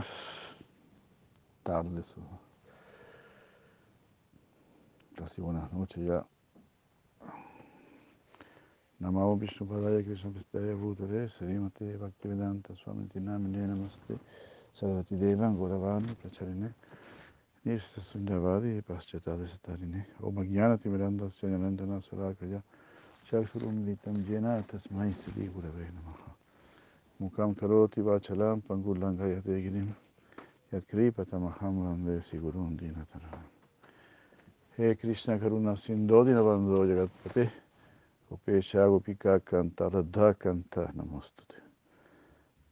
Buenas tardes, casi buenas noches ya. Namo Vishnu Padaya Krishna Pristaya Bhutare Sarimate Bhaktivedanta Swami Tinamine Namaste Sarvati Devan Gauravani Pracharine Nirsa Sundavadi Paschatade Satarine Om Agyana Timiranda Syananandana Sarakaya Chaksurum Litam Jena Tasmai Sri Gurave Namaha Mukam Karoti Vachalam Pangulangaya Degirim Yat Kripatamaham Vande Sigurum Dinataram He Krishna Karuna Sindodi Navando Jagatpate. Gopesha Gopika Kanta Radha Kanta Namostate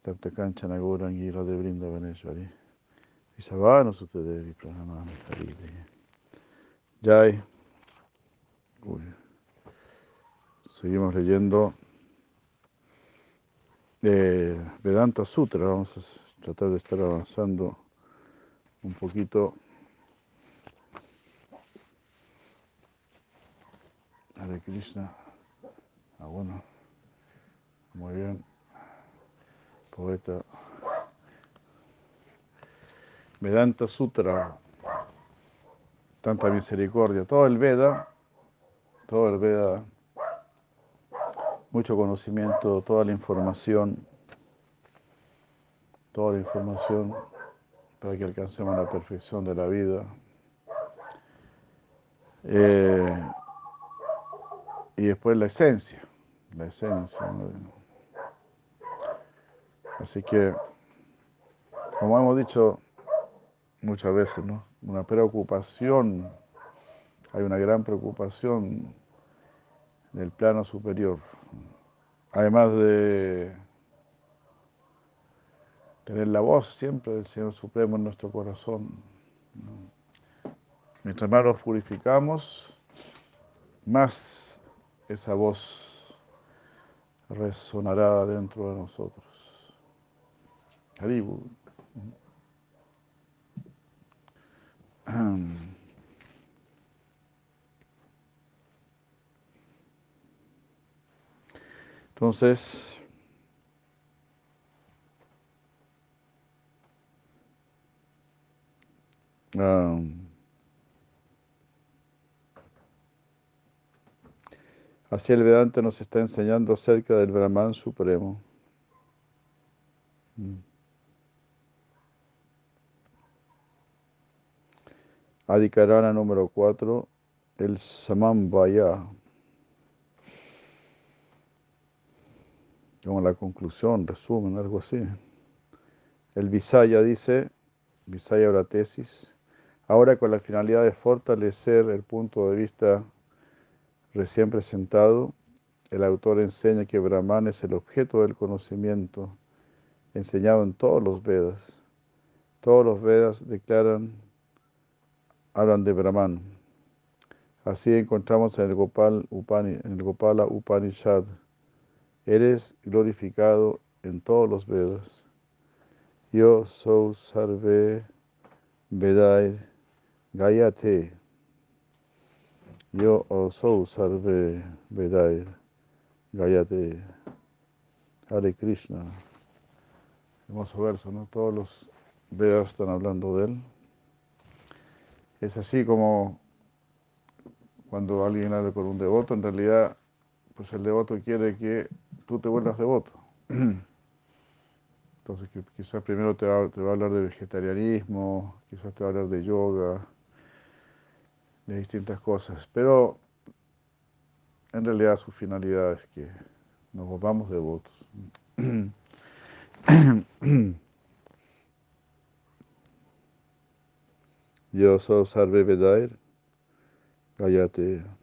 Tapta Kanchana Gaurangi Radhe Vrindavaneshwari Visavano Suttadevi Pranamami Haride Jai. Uy. Seguimos leyendo eh, Vedanta Sutra, vamos a tratar de estar avanzando un poquito. Hare Krishna. Ah, bueno. Muy bien. Poeta. Vedanta Sutra. Tanta misericordia. Todo el Veda. Todo el Veda. Mucho conocimiento, toda la información. Toda la información para que alcancemos la perfección de la vida. Eh, y después la esencia, la esencia. ¿no? Así que, como hemos dicho muchas veces, ¿no? una preocupación, hay una gran preocupación del plano superior, además de tener la voz siempre del Señor Supremo en nuestro corazón. Mientras más nos purificamos, más esa voz resonará dentro de nosotros. Haribu. Entonces, um, Así el Vedanta nos está enseñando acerca del Brahman Supremo. Adikarana número 4, el Samambhaya. Como la conclusión, resumen, algo así. El Visaya dice, Visaya la tesis, ahora con la finalidad de fortalecer el punto de vista recién presentado, el autor enseña que Brahman es el objeto del conocimiento enseñado en todos los Vedas. Todos los Vedas declaran, hablan de Brahman. Así encontramos en el, Gopala Upanishad, eres glorificado en todos los Vedas. Yo soy Sarve Vedair Gayate. Yo soy Sarve Vedair Gayate. Hare Krishna. Hermoso verso, ¿no? Todos los Vedas están hablando de él. Es así como cuando alguien habla con un devoto, en realidad, pues el devoto quiere que tú te vuelvas devoto. Entonces, quizás primero te va, te va a hablar de vegetarianismo, quizás te va a hablar de yoga, de distintas cosas, pero en realidad su finalidad es que nos volvamos devotos. Yo soy Sarve Vedair, Gayate.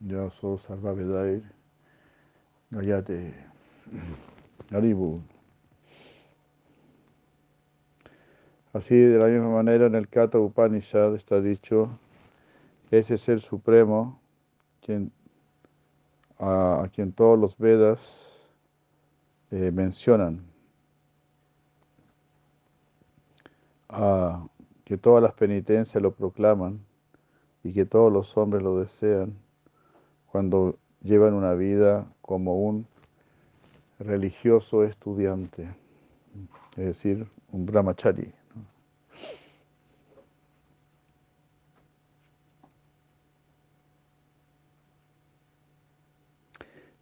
Ya so salva Vedair. Gayate. Haribu. Así, de la misma manera, en el Kata Upanishad está dicho, ese ser supremo, quien, a, quien todos los Vedas eh, mencionan, a, que todas las penitencias lo proclaman y que todos los hombres lo desean cuando llevan una vida como un religioso estudiante, es decir, un brahmachari.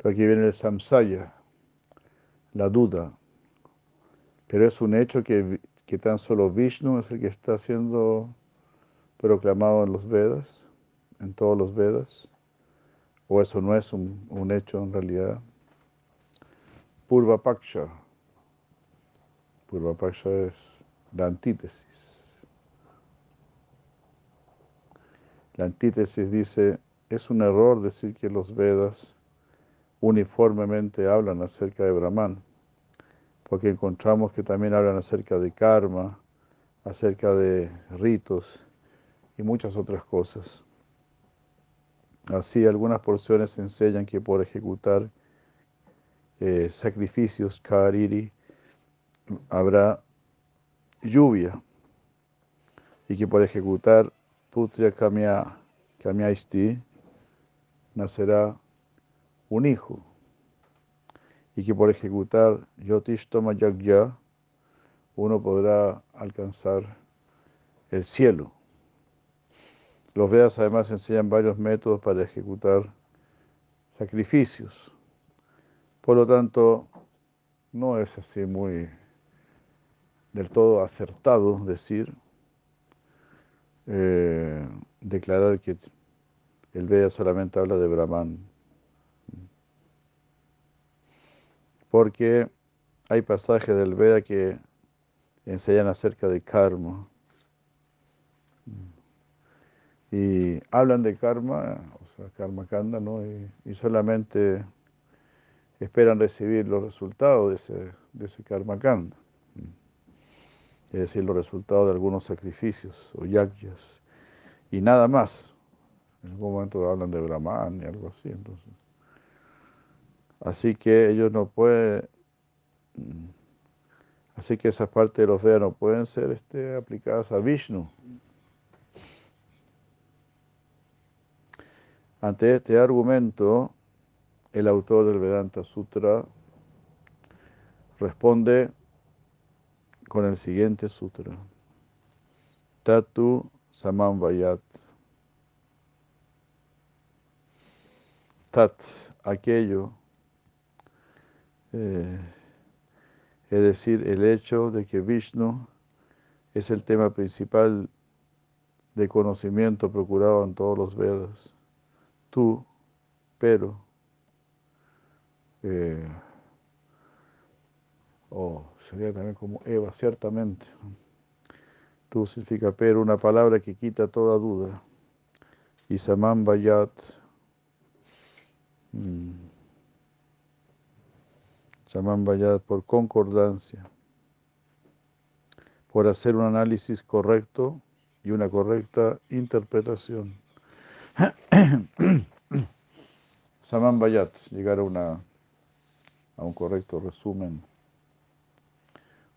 aquí viene el samsaya, la duda. Pero es un hecho que, que, tan solo Vishnu es el que está siendo proclamado en los Vedas, en todos los Vedas. O eso no es un, un hecho en realidad. Purva Paksha. Purva Paksha es la antítesis. La antítesis dice, es un error decir que los Vedas uniformemente hablan acerca de Brahman, porque encontramos que también hablan acerca de karma, acerca de ritos y muchas otras cosas. Así, algunas porciones enseñan que por ejecutar eh, sacrificios kariri habrá lluvia y que por ejecutar putra kamya, kamyaisti nacerá un hijo y que por ejecutar Yotishtoma Yagya uno podrá alcanzar el cielo. Los Vedas además enseñan varios métodos para ejecutar sacrificios. Por lo tanto, no es así muy del todo acertado decir, eh, declarar que el Veda solamente habla de Brahman. porque hay pasajes del Veda que enseñan acerca de karma. Y hablan de karma, o sea, karma kanda, ¿no? Y, solamente esperan recibir los resultados de ese, de ese karma kanda. Es decir, los resultados de algunos sacrificios o yagyas. Y nada más. En algún momento hablan de Brahman y algo así, entonces. Así que ellos no pueden, mm, así que esas partes de los Vedas no pueden ser este, aplicadas a Vishnu. Ante este argumento, el autor del Vedanta Sutra responde con el siguiente sutra. Tatu Samamvayat. Tat, aquello eh, es decir, el hecho de que Vishnu es el tema principal de conocimiento procurado en todos los Vedas. Tú, pero, eh, o sería también como Eva, ciertamente. Tú significa pero, una palabra que quita toda duda. Y Samam Bayat. Mm, Saman por concordancia, por hacer un análisis correcto y una correcta interpretación. Saman Bayat, llegar a, una, a un correcto resumen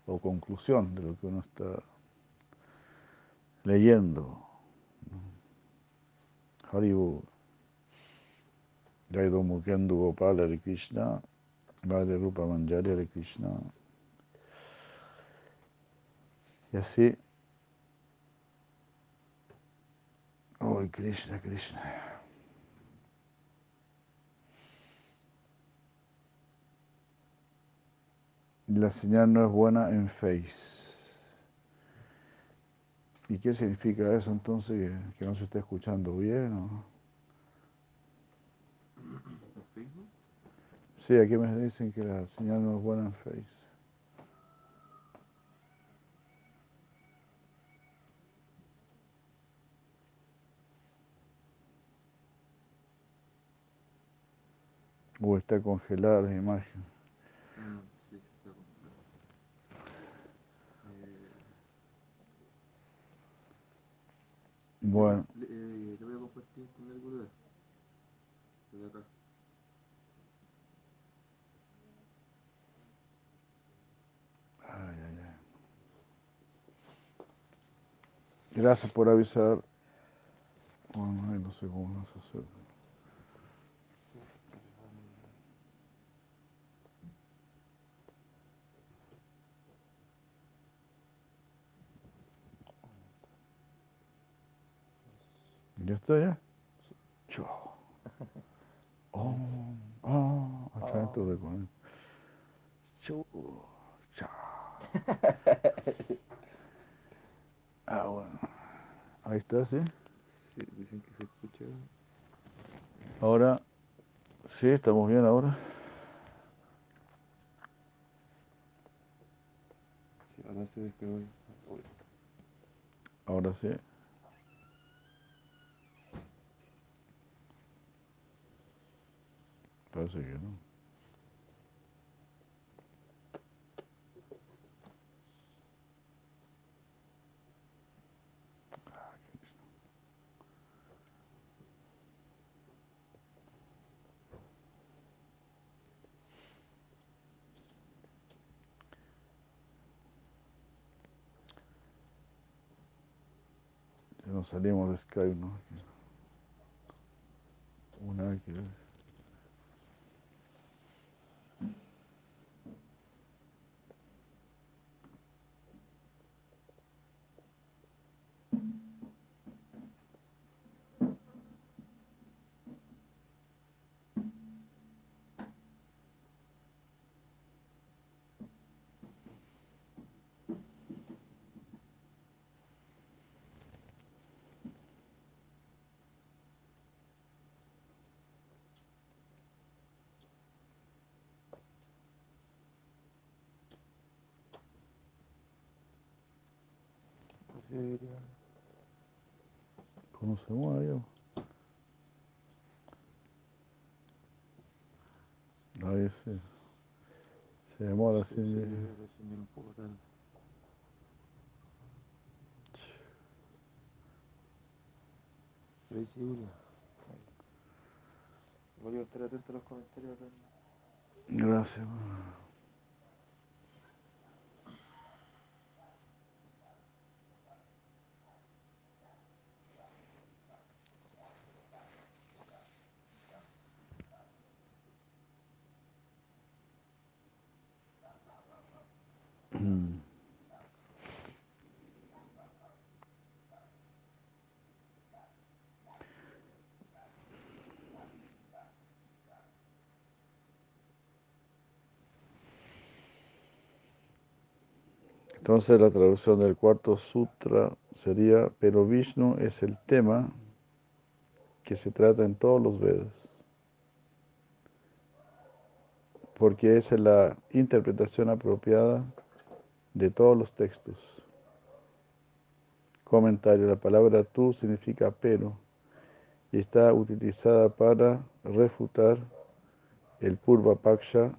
o conclusión de lo que uno está leyendo. Haribu. Jaido Mukendu Gopal Hare Krishna. Madre Rupa Manjari Krishna. Y así. Oh, Krishna, Krishna. La señal no es buena en Face. ¿Y qué significa eso entonces? ¿Que, no se está escuchando bien? ¿o? Sí, aquí me dicen que la señal no es buena en Face. O está congelada la imagen. Mm, sí, está congelado. Eh, Bueno, eh, le voy a compartir con el Gurú. De acá. ay, ay, ay. Gracias por avisar. Bueno, no sé cómo vamos a hacer. ¿Ya está ya? Cho. Oh, oh, atento de con. Cha. Ah, bueno. Ahí está, ¿sí? Sí, dicen que se escucha. Ahora, sí, estamos bien ahora. Sí, ahora se despegó. Ahora sí. Parece que no. Nos salimos de Skype, ¿no? Una vez que... así debería. ¿Cómo se mueve yo? Ahí sí. Se demora así. Sí, sí, debe resumir un poco tarde. Pero ahí sí, Julia. Ahí. Voy a estar atento a los comentarios. Gracias. Mm. Entonces la traducción del cuarto sutra sería, pero Vishnu es el tema que se trata en todos los Vedas, porque es la interpretación apropiada de todos los textos. Comentario, la palabra tú significa pero y está utilizada para refutar el Purva Paksha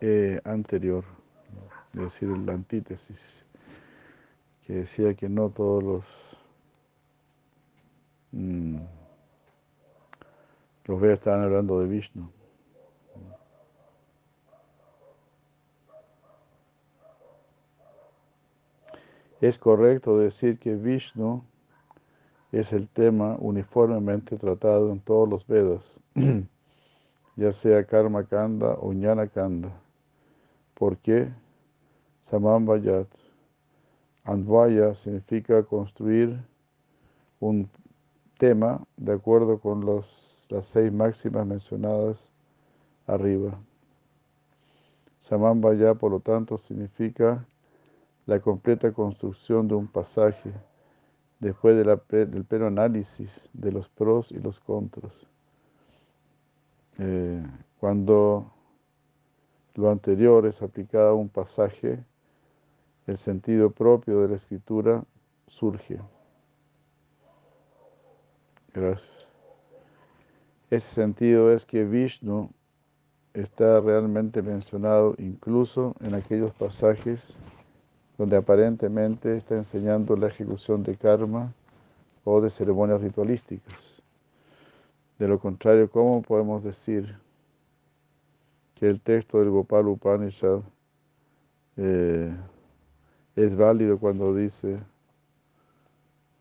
eh, anterior, es decir, la antítesis, que decía que no todos los, mm, Vedas estaban hablando de Vishnu. Es correcto decir que Vishnu es el tema uniformemente tratado en todos los Vedas, ya sea Karma Kanda o Jnana Kanda. ¿Por qué? Samambayat. Andvaya significa construir un tema de acuerdo con los, las seis máximas mencionadas arriba. Samambaya, por lo tanto, significa la completa construcción de un pasaje después del pleno análisis de los pros y los contras. Eh, cuando lo anterior es aplicado a un pasaje, el sentido propio de la escritura surge. Gracias. Ese sentido es que Vishnu está realmente mencionado incluso en aquellos pasajes donde aparentemente está enseñando la ejecución de karma o de ceremonias ritualísticas. De lo contrario, ¿cómo podemos decir que el texto del Gopal Upanishad eh, es válido cuando dice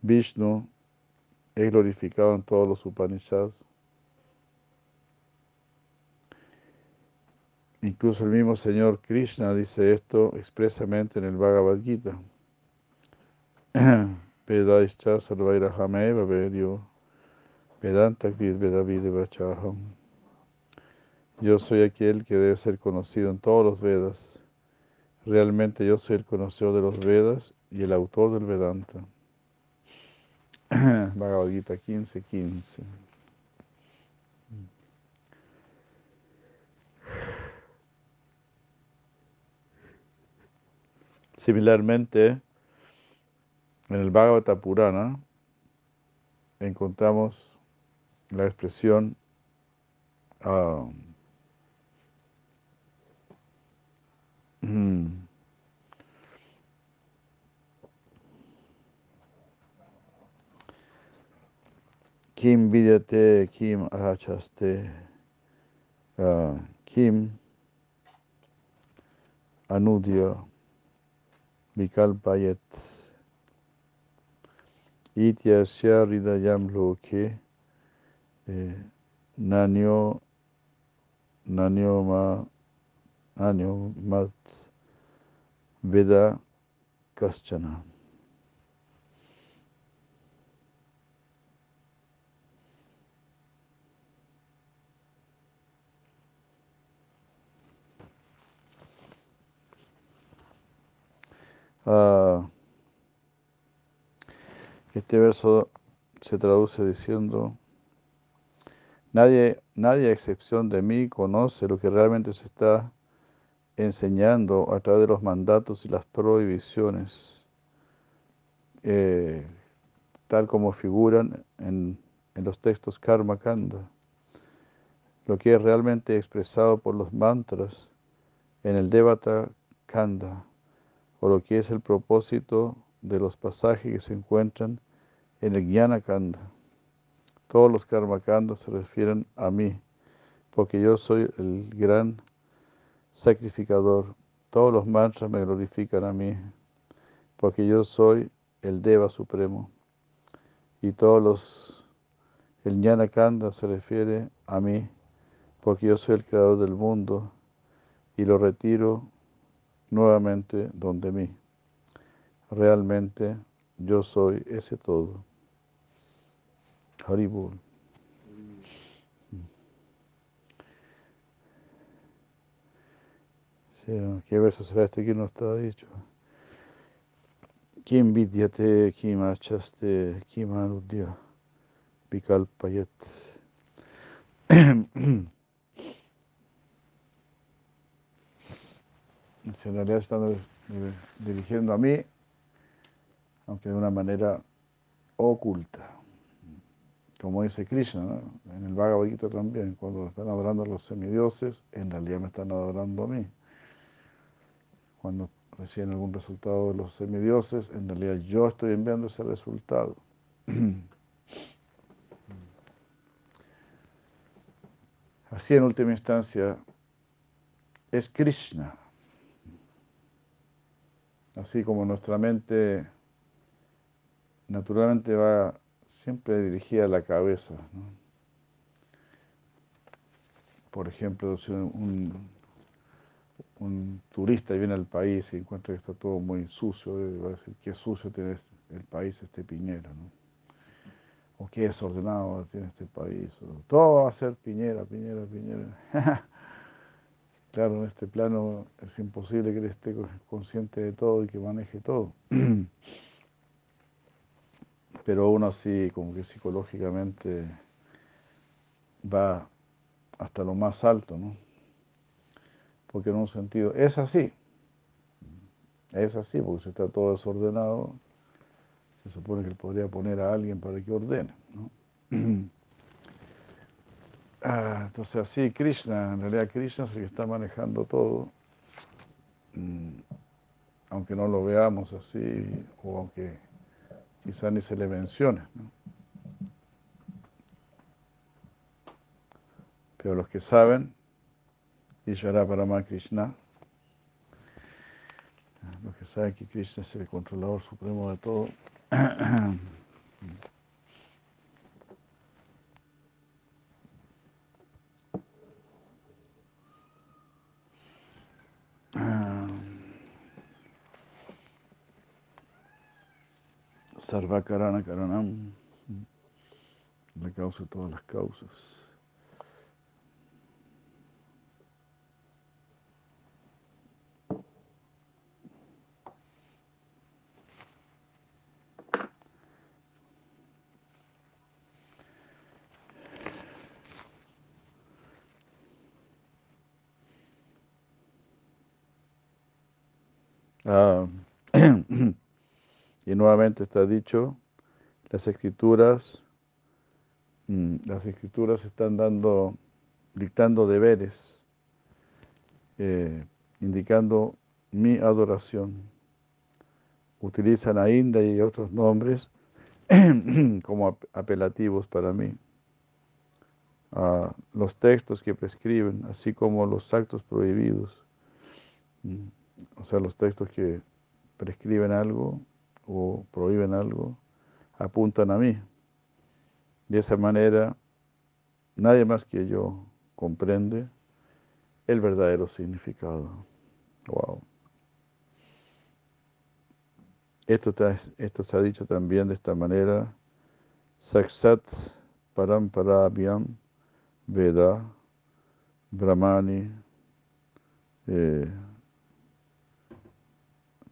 Vishnu es glorificado en todos los Upanishads? Incluso el mismo Señor Krishna dice esto expresamente en el Bhagavad Gita. Vedaischa vedio Vedanta Yo soy aquel que debe ser conocido en todos los Vedas. Realmente yo soy el conocedor de los Vedas y el autor del Vedanta. Bhagavad Gita 15, 15. Similarmente, en el Bhagavata Purana encontramos la expresión uh, Kim vidyate, kim achaste, uh, kim anudya vikalpayet ityasya hridayam loke nanyo nanyo ma nanyo mat veda kaschana. Ah, este verso se traduce diciendo, nadie, nadie a excepción de mí conoce lo que realmente se está enseñando a través de los mandatos y las prohibiciones, eh, tal como figuran en, en los textos Karma Kanda, lo que es realmente expresado por los mantras en el Devata Kanda o lo que es el propósito de los pasajes que se encuentran en el Jnana Kanda. Todos los Karma Kanda se refieren a mí, porque yo soy el gran sacrificador. Todos los mantras me glorifican a mí, porque yo soy el Deva Supremo. Y todos los, el Jnana Kanda se refiere a mí, porque yo soy el creador del mundo y lo retiro nuevamente donde mí. Realmente yo soy ese todo. Haribol. ¿Qué verso será este que no está dicho? Kim vidyate, kim achaste, kim anudya, vikalpayet. en realidad están dirigiendo a mí, aunque de una manera oculta. Como dice Krishna, en el Bhagavad también, cuando están adorando a los semidioses, en realidad me están adorando a mí. Cuando reciben algún resultado de los semidioses, en realidad yo estoy enviando ese resultado. Así en última instancia es Krishna así como nuestra mente naturalmente va siempre dirigida a la cabeza. Por ejemplo, si un, un, turista viene al país y encuentra que está todo muy sucio, va a decir, qué sucio tiene el país este Piñera, ¿no? o qué desordenado tiene este país, todo va a ser Piñera, Piñera, Piñera. Claro, en este plano es imposible que él esté consciente de todo y que maneje todo. Pero uno así, como que psicológicamente va hasta lo más alto, ¿no? Porque en un sentido es así. Es así, porque si está todo desordenado, se supone que él podría poner a alguien para que ordene. Ah, entonces así Krishna, en realidad Krishna es el que está manejando todo, mm, aunque no lo veamos así o aunque quizá ni se le mencione. Pero los que saben, Ishvara Parama Krishna, los que saben que Krishna es el controlador supremo de todo, Sarvakarana Karanam, la causa de todas las causas. Ah, está dicho, las escrituras, mm, las escrituras están dando, dictando deberes, eh, indicando mi adoración. Utilizan a Inda y otros nombres como apelativos para mí. los textos que prescriben, así como los actos prohibidos. Mm o sea, los textos que prescriben algo o prohíben algo, apuntan a mí. De esa manera, nadie más que yo comprende el verdadero significado. Wow. Esto, esto se ha dicho también de esta manera. Saksat Paramparabhyam Veda Brahmani eh,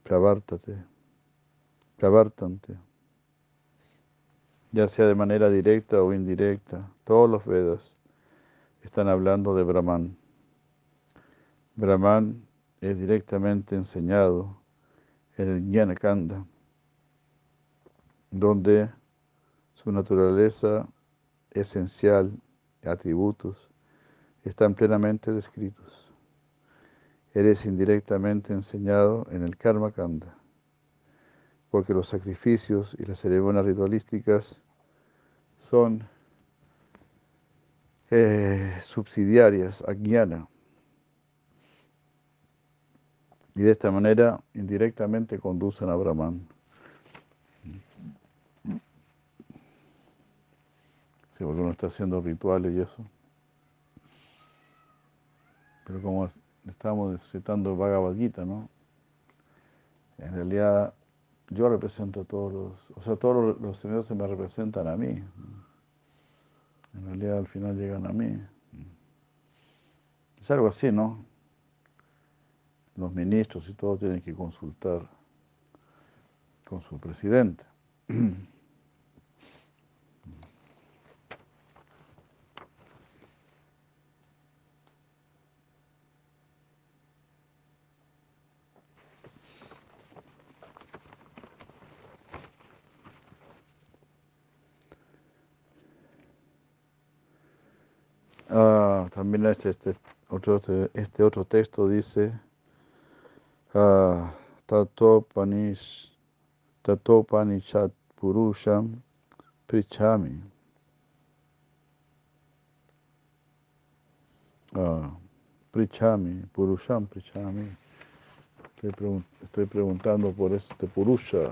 Pravártate, ya sea de manera directa o indirecta, todos los Vedas están hablando de Brahman. Brahman es directamente enseñado en el Jnanakanda, donde su naturaleza esencial atributos están plenamente descritos. Eres indirectamente enseñado en el Karma Kanda, porque los sacrificios y las ceremonias ritualísticas son eh, subsidiarias a Jnana. Y de esta manera indirectamente conducen a Brahman. Sí, porque uno está haciendo rituales y eso. Pero como estamos citando Bhagavad Gita, ¿no? En realidad, yo represento a todos los, o sea, todos los señores se me representan a mí. En realidad, al final llegan a mí. Es algo así, ¿no? Los ministros y todo tienen que consultar con su presidente. También este, este, otro, este, este otro texto dice, uh, Tatopanishat Purusham Prichami. Uh, prichami, Purusham Prichami. Estoy, estoy preguntando por este Purusha,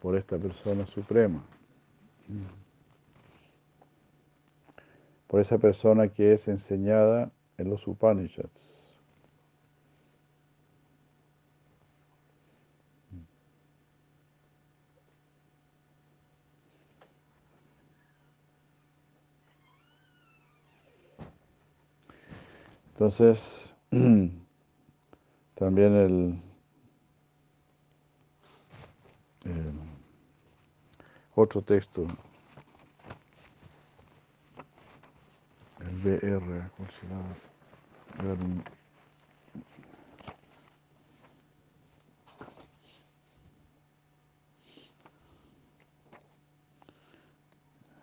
por esta persona suprema. Por esa persona que es enseñada en los Upanishads. Entonces, también el, otro texto el BR, ¿cuál.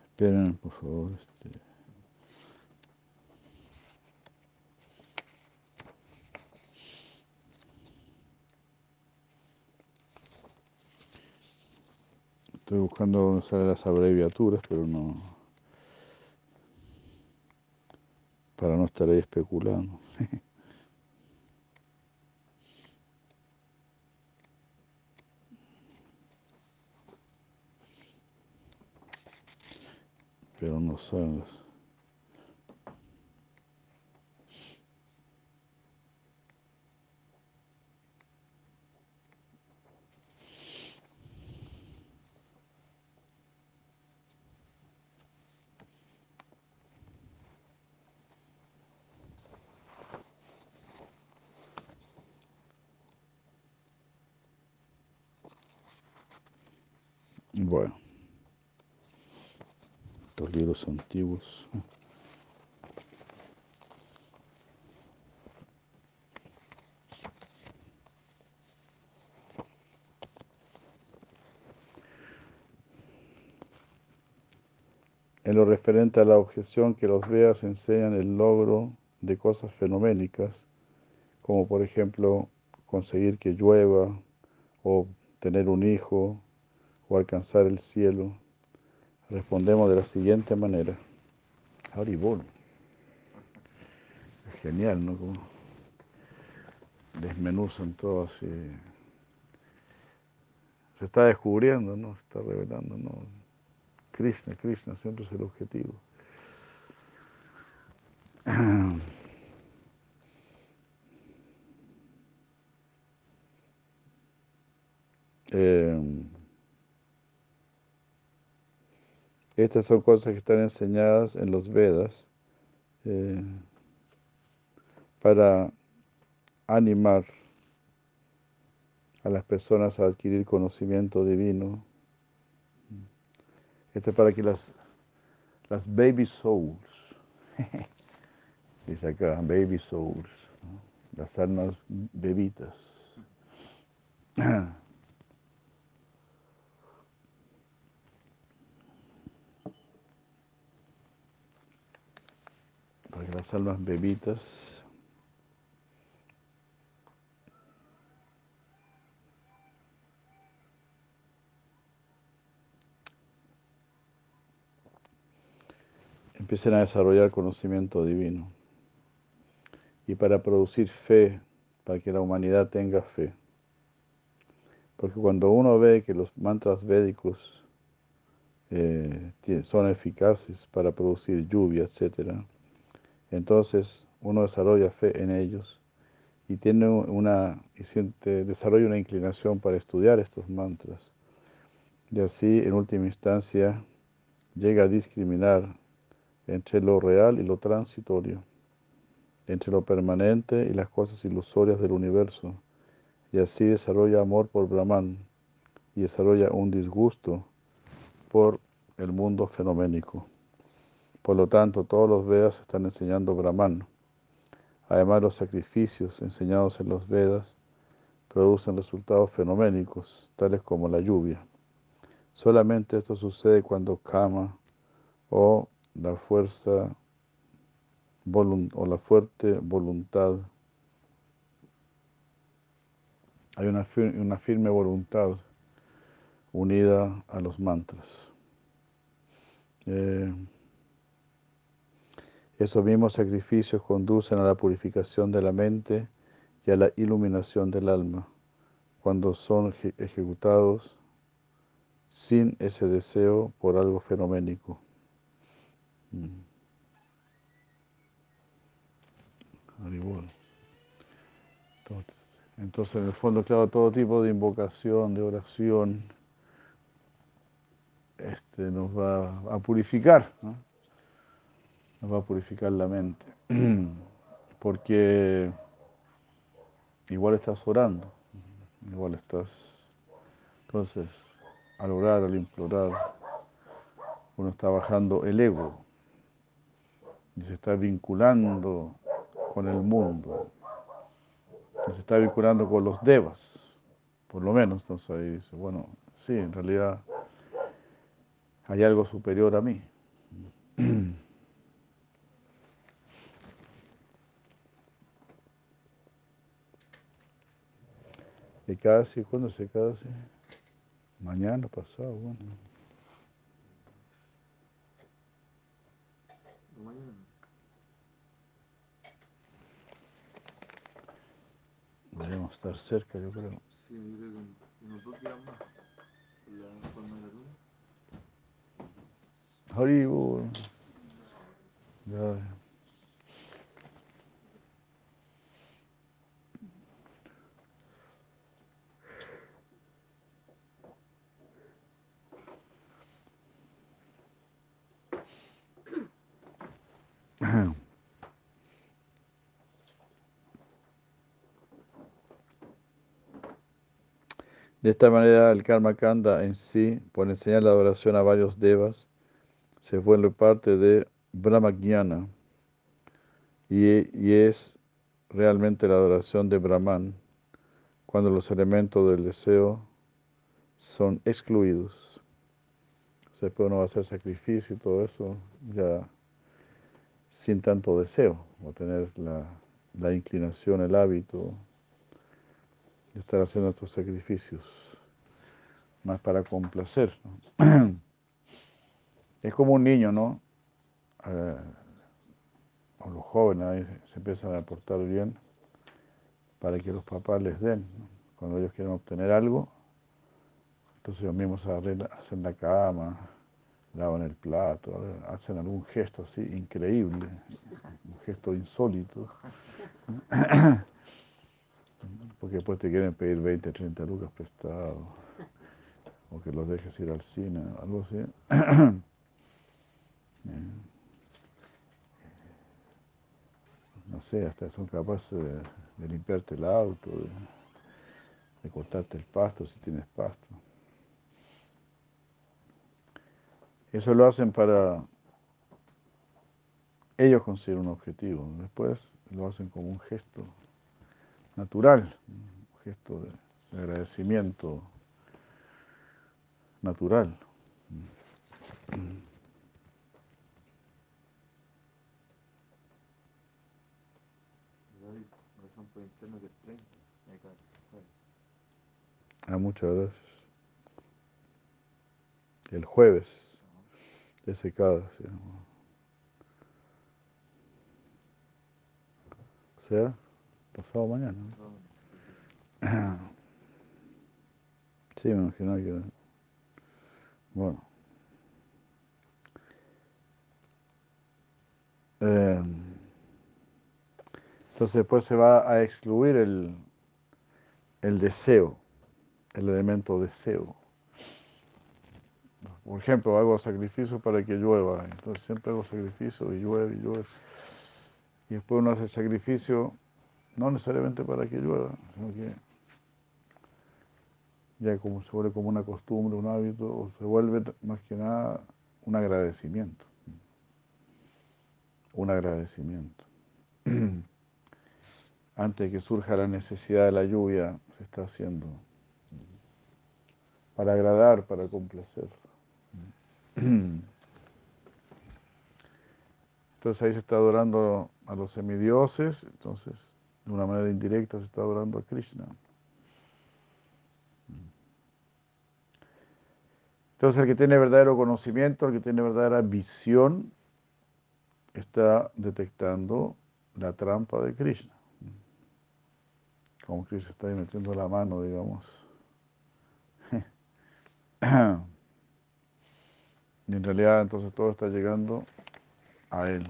Esperen, por favor, este. Estoy buscando dónde salen las abreviaturas, pero no. Para no estar ahí especulando. pero no salen las. Bueno, estos libros antiguos. En lo referente a la objeción que los Vedas enseñan el logro de cosas fenoménicas, como por ejemplo conseguir que llueva o tener un hijo o alcanzar el cielo, respondemos de la siguiente manera. Haribol. Es genial, ¿no? Como desmenuzan todo así. Se está descubriendo, ¿no? Se está revelando, ¿no? Krishna, Krishna siempre es el objetivo. Eh, estas son cosas que están enseñadas en los Vedas eh, para animar a las personas a adquirir conocimiento divino. Esto es para que las, las baby souls, dice acá, baby souls, las almas bebitas. para que las almas bebitas empiecen a desarrollar conocimiento divino y para producir fe, para que la humanidad tenga fe. Porque cuando uno ve que los mantras védicos eh, son eficaces para producir lluvia, etcétera, entonces uno desarrolla fe en ellos y tiene una y siente, desarrolla una inclinación para estudiar estos mantras. Y así, en última instancia, llega a discriminar entre lo real y lo transitorio, entre lo permanente y las cosas ilusorias del universo. Y así desarrolla amor por Brahman y desarrolla un disgusto por el mundo fenoménico. Por lo tanto, todos los Vedas están enseñando Brahman. Además, los sacrificios enseñados en los Vedas producen resultados fenoménicos, tales como la lluvia. Solamente esto sucede cuando Kama o la fuerza o la fuerte voluntad, hay una, una firme voluntad unida a los mantras. Eh, esos mismos sacrificios conducen a la purificación de la mente y a la iluminación del alma, cuando son ejecutados sin ese deseo por algo fenoménico. Entonces, en el fondo, claro, todo tipo de invocación, de oración, este, nos va a purificar, nos va a purificar la mente, porque igual estás orando, igual estás, entonces, al orar, al implorar, uno está bajando el ego, y se está vinculando con el mundo, se está vinculando con los devas, por lo menos. Entonces ahí dice, bueno, sí, en realidad hay algo superior a mí. ¿Y casi? ¿Cuándo se casi? Mañana, pasado, bueno. Deberíamos estar cerca, yo creo. Sí, yo creo que unos dos días más. La forma de la luna. Haribo. Ya. De esta manera, el Karma Kanda en sí, por enseñar la adoración a varios devas, se vuelve parte de Brahmagyana y, y es realmente la adoración de Brahman cuando los elementos del deseo son excluidos. O sea, después uno va a hacer sacrificio y todo eso ya sin tanto deseo, o tener la, la inclinación, el hábito de estar haciendo estos sacrificios, más para complacer. Es como un niño, ¿no? Eh, o los jóvenes se empiezan a portar bien para que los papás les den. Cuando ellos quieren obtener algo, entonces ellos mismos arreglan- hacen la cama, lavan el plato, hacen algún gesto así increíble, un gesto insólito. Porque después te quieren pedir 20, 30 lucas prestados, o que los dejes ir al cine, algo así. Eh, No sé, hasta son capaces de, limpiarte el auto, de cortarte el pasto si tienes pasto. Eso lo hacen para ellos conseguir un objetivo. Después lo hacen como un gesto natural, un gesto de, de agradecimiento natural. David, razón por interno que es 30. Me cae. Ah, muchas gracias. El jueves de secada, sí. O sea, pasado mañana. Sí, me imagino que. Bueno. Eh, entonces después se va a excluir el, el deseo, el elemento deseo. Por ejemplo, hago sacrificio para que llueva, entonces siempre hago sacrificio y llueve y llueve. Y después uno hace sacrificio no necesariamente para que llueva, sino que ya como se vuelve como una costumbre, un hábito, o se vuelve más que nada un agradecimiento. Un agradecimiento. Antes de que surja la necesidad de la lluvia, se está haciendo para agradar, para complacer. Entonces ahí se está adorando a los semidioses, entonces de una manera indirecta se está adorando a Krishna. Entonces el que tiene verdadero conocimiento, el que tiene verdadera visión, está detectando la trampa de Krishna. Como Krishna está ahí metiendo la mano, digamos. Y en realidad entonces todo está llegando a él.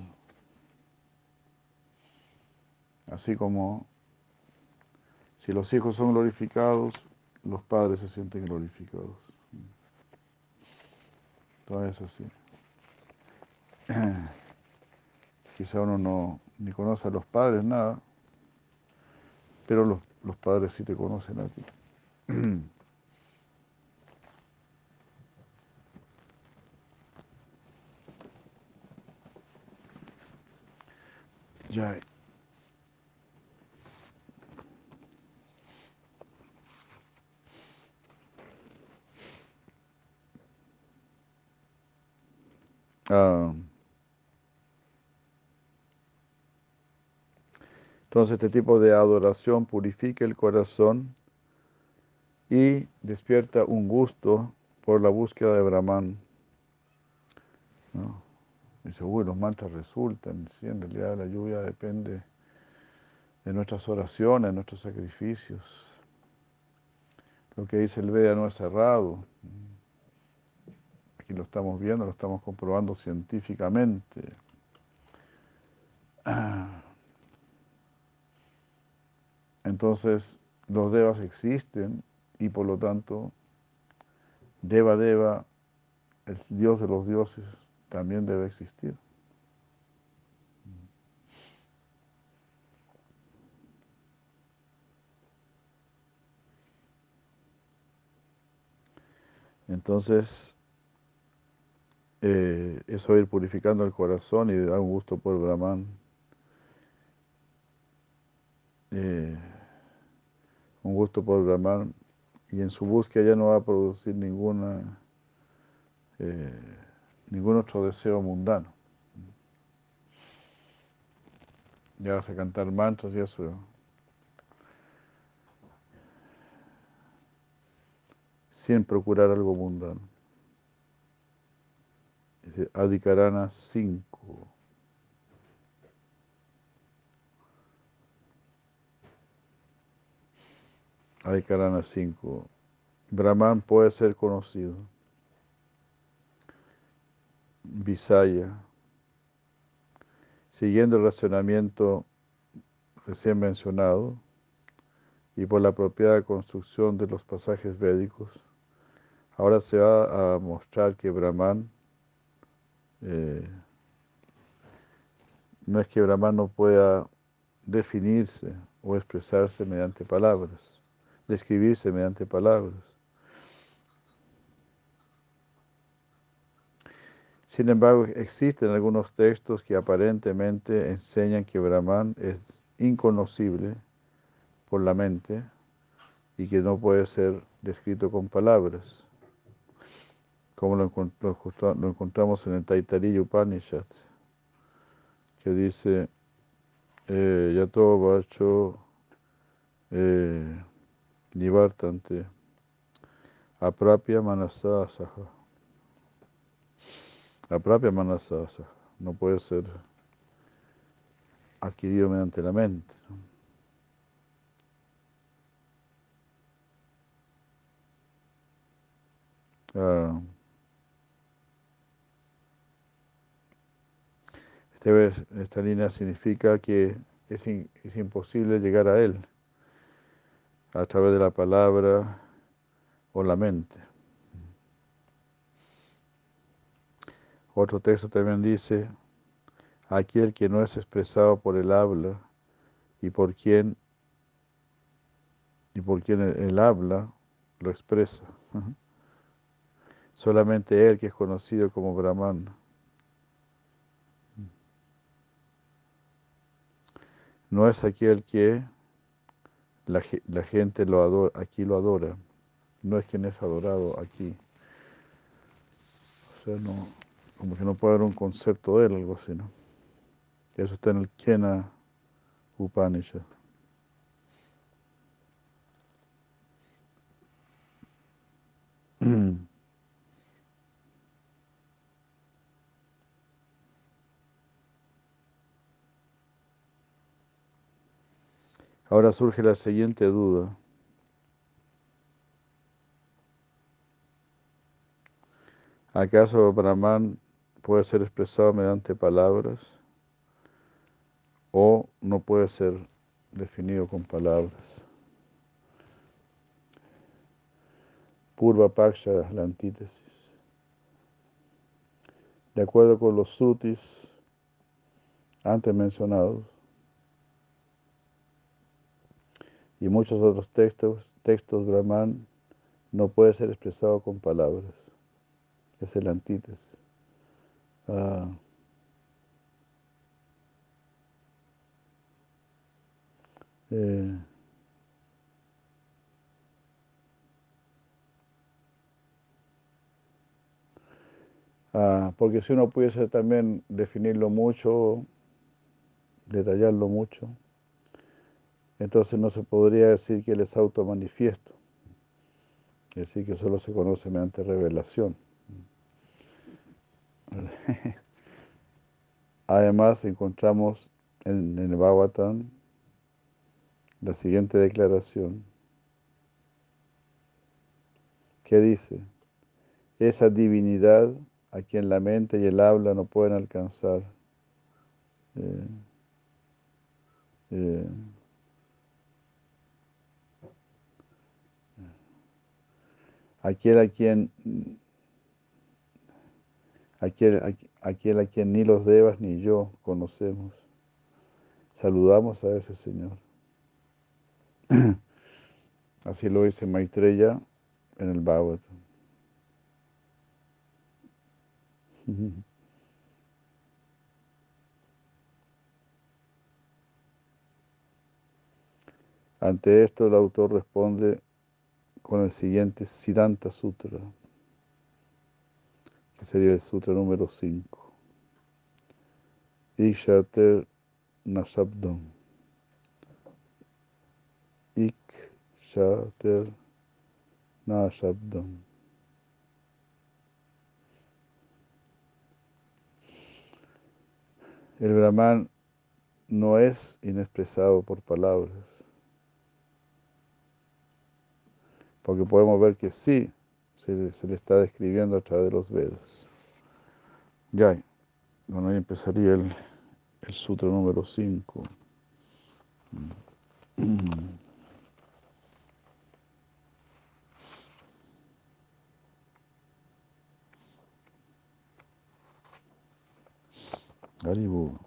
Así como si los hijos son glorificados, los padres se sienten glorificados. Todo es así. Quizá uno no ni conoce a los padres nada, pero los, los padres sí te conocen a ti. Ya. Ah, entonces este tipo de adoración purifica el corazón y despierta un gusto por la búsqueda de Brahman. Dice, uy, los mantras resultan. Sí, en realidad la lluvia depende de nuestras oraciones, de nuestros sacrificios. Lo que dice el Veda no es cerrado. Aquí lo estamos viendo, lo estamos comprobando científicamente. Entonces, los devas existen y por lo tanto, Deva Deva, el Dios de los dioses, también debe existir. Entonces, eh, eso ir purificando el corazón y da un gusto por Brahman. Eh, un gusto por Brahman y en su búsqueda ya no va a producir ninguna, eh, ningún otro deseo mundano. Ya vas a cantar mantras y eso. Sin procurar algo mundano. Dice Adikarana 5. Adikarana 5. Brahman puede ser conocido. Visaya. Siguiendo el racionamiento recién mencionado y por la apropiada construcción de los pasajes védicos, ahora se va a mostrar que Brahman eh, no es que Brahman no pueda definirse o expresarse mediante palabras describirse mediante palabras. Sin embargo, existen algunos textos que aparentemente enseñan que Brahman es inconocible por la mente y que no puede ser descrito con palabras, como lo, encontramos en el Taitariya Upanishad, que dice, eh, Yato Bacho, eh, Nivartante. Aprapia manasasaja. Aprapia manasasaja. No puede ser adquirido mediante la mente. Ah. Este esta línea significa que es, es imposible llegar a él a través de la palabra o la mente. Otro texto también dice, aquel que no es expresado por el habla y por quien y por quien el, habla lo expresa. Solamente él que es conocido como Brahman. No es aquel que la, la, gente lo adora, aquí lo adora, no es quien es adorado aquí. O sea, no, como que no puede haber un concepto de él, algo así, ¿no? Eso está en el Kena Upanishad. Ahora surge la siguiente duda. ¿Acaso Brahman puede ser expresado mediante palabras o no puede ser definido con palabras? Purva Paksha, la antítesis. De acuerdo con los sutis antes mencionados, y muchos otros textos, textos Brahman no puede ser expresado con palabras. Es el antítesis. Ah. Eh. Ah, porque si uno pudiese también definirlo mucho, detallarlo mucho, entonces no se podría decir que él es automanifiesto. Es decir, que solo se conoce mediante revelación. Además, encontramos en, el Bhagavatam la siguiente declaración que dice, esa divinidad a quien la mente y el habla no pueden alcanzar. Eh, eh, aquel a quien aquel, aquel a quien ni los devas ni yo conocemos. Saludamos a ese Señor. Así lo dice Maitreya en el Bhagavatam. Ante esto el autor responde con el siguiente Siddhanta Sutra, sería el sutra número 5. Ishater Nashabdam. Ik Shater Nashabdam. El Brahman no es inexpresado por palabras, porque podemos ver que sí se, le está describiendo a través de los Vedas. Ya, bueno, ahí empezaría el, el sutra número 5. Haribu.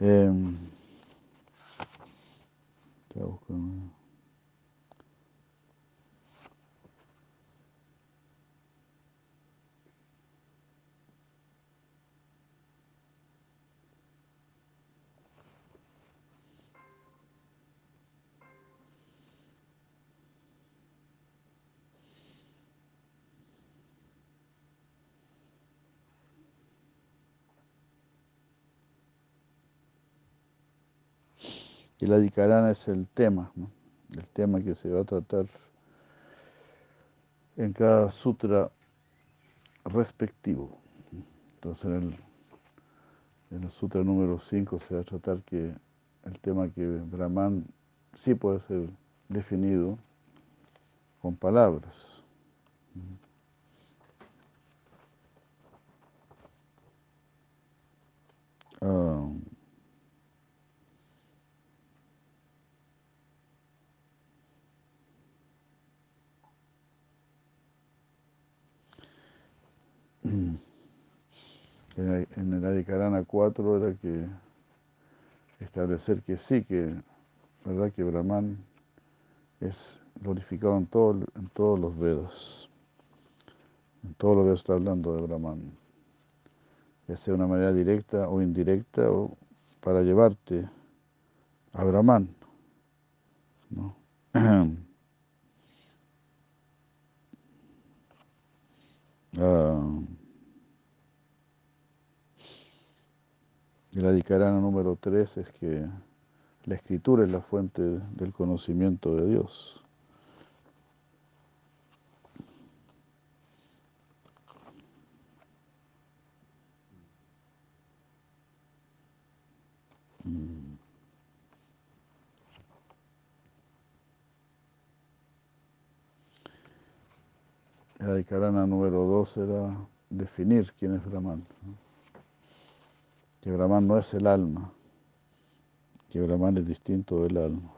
Eh. Y la Dikarana es el tema, el tema que se va a tratar en cada sutra respectivo. Entonces en el, sutra número 5 se va a tratar que el tema que Brahman sí puede ser definido con palabras. Ah, En el Adikarana 4 era que establecer que sí, que verdad que Brahman es glorificado en, todo, en todos los Vedas. En todos los Vedas está hablando de Brahman. Ya sea de una manera directa o indirecta o para llevarte a Brahman. ¿no? Ah, el adikarana número 3 es que la escritura es la fuente del conocimiento de Dios. El adikarana número 2 era definir quién es Brahman. Que Brahman no es el alma, que Brahman es distinto del alma.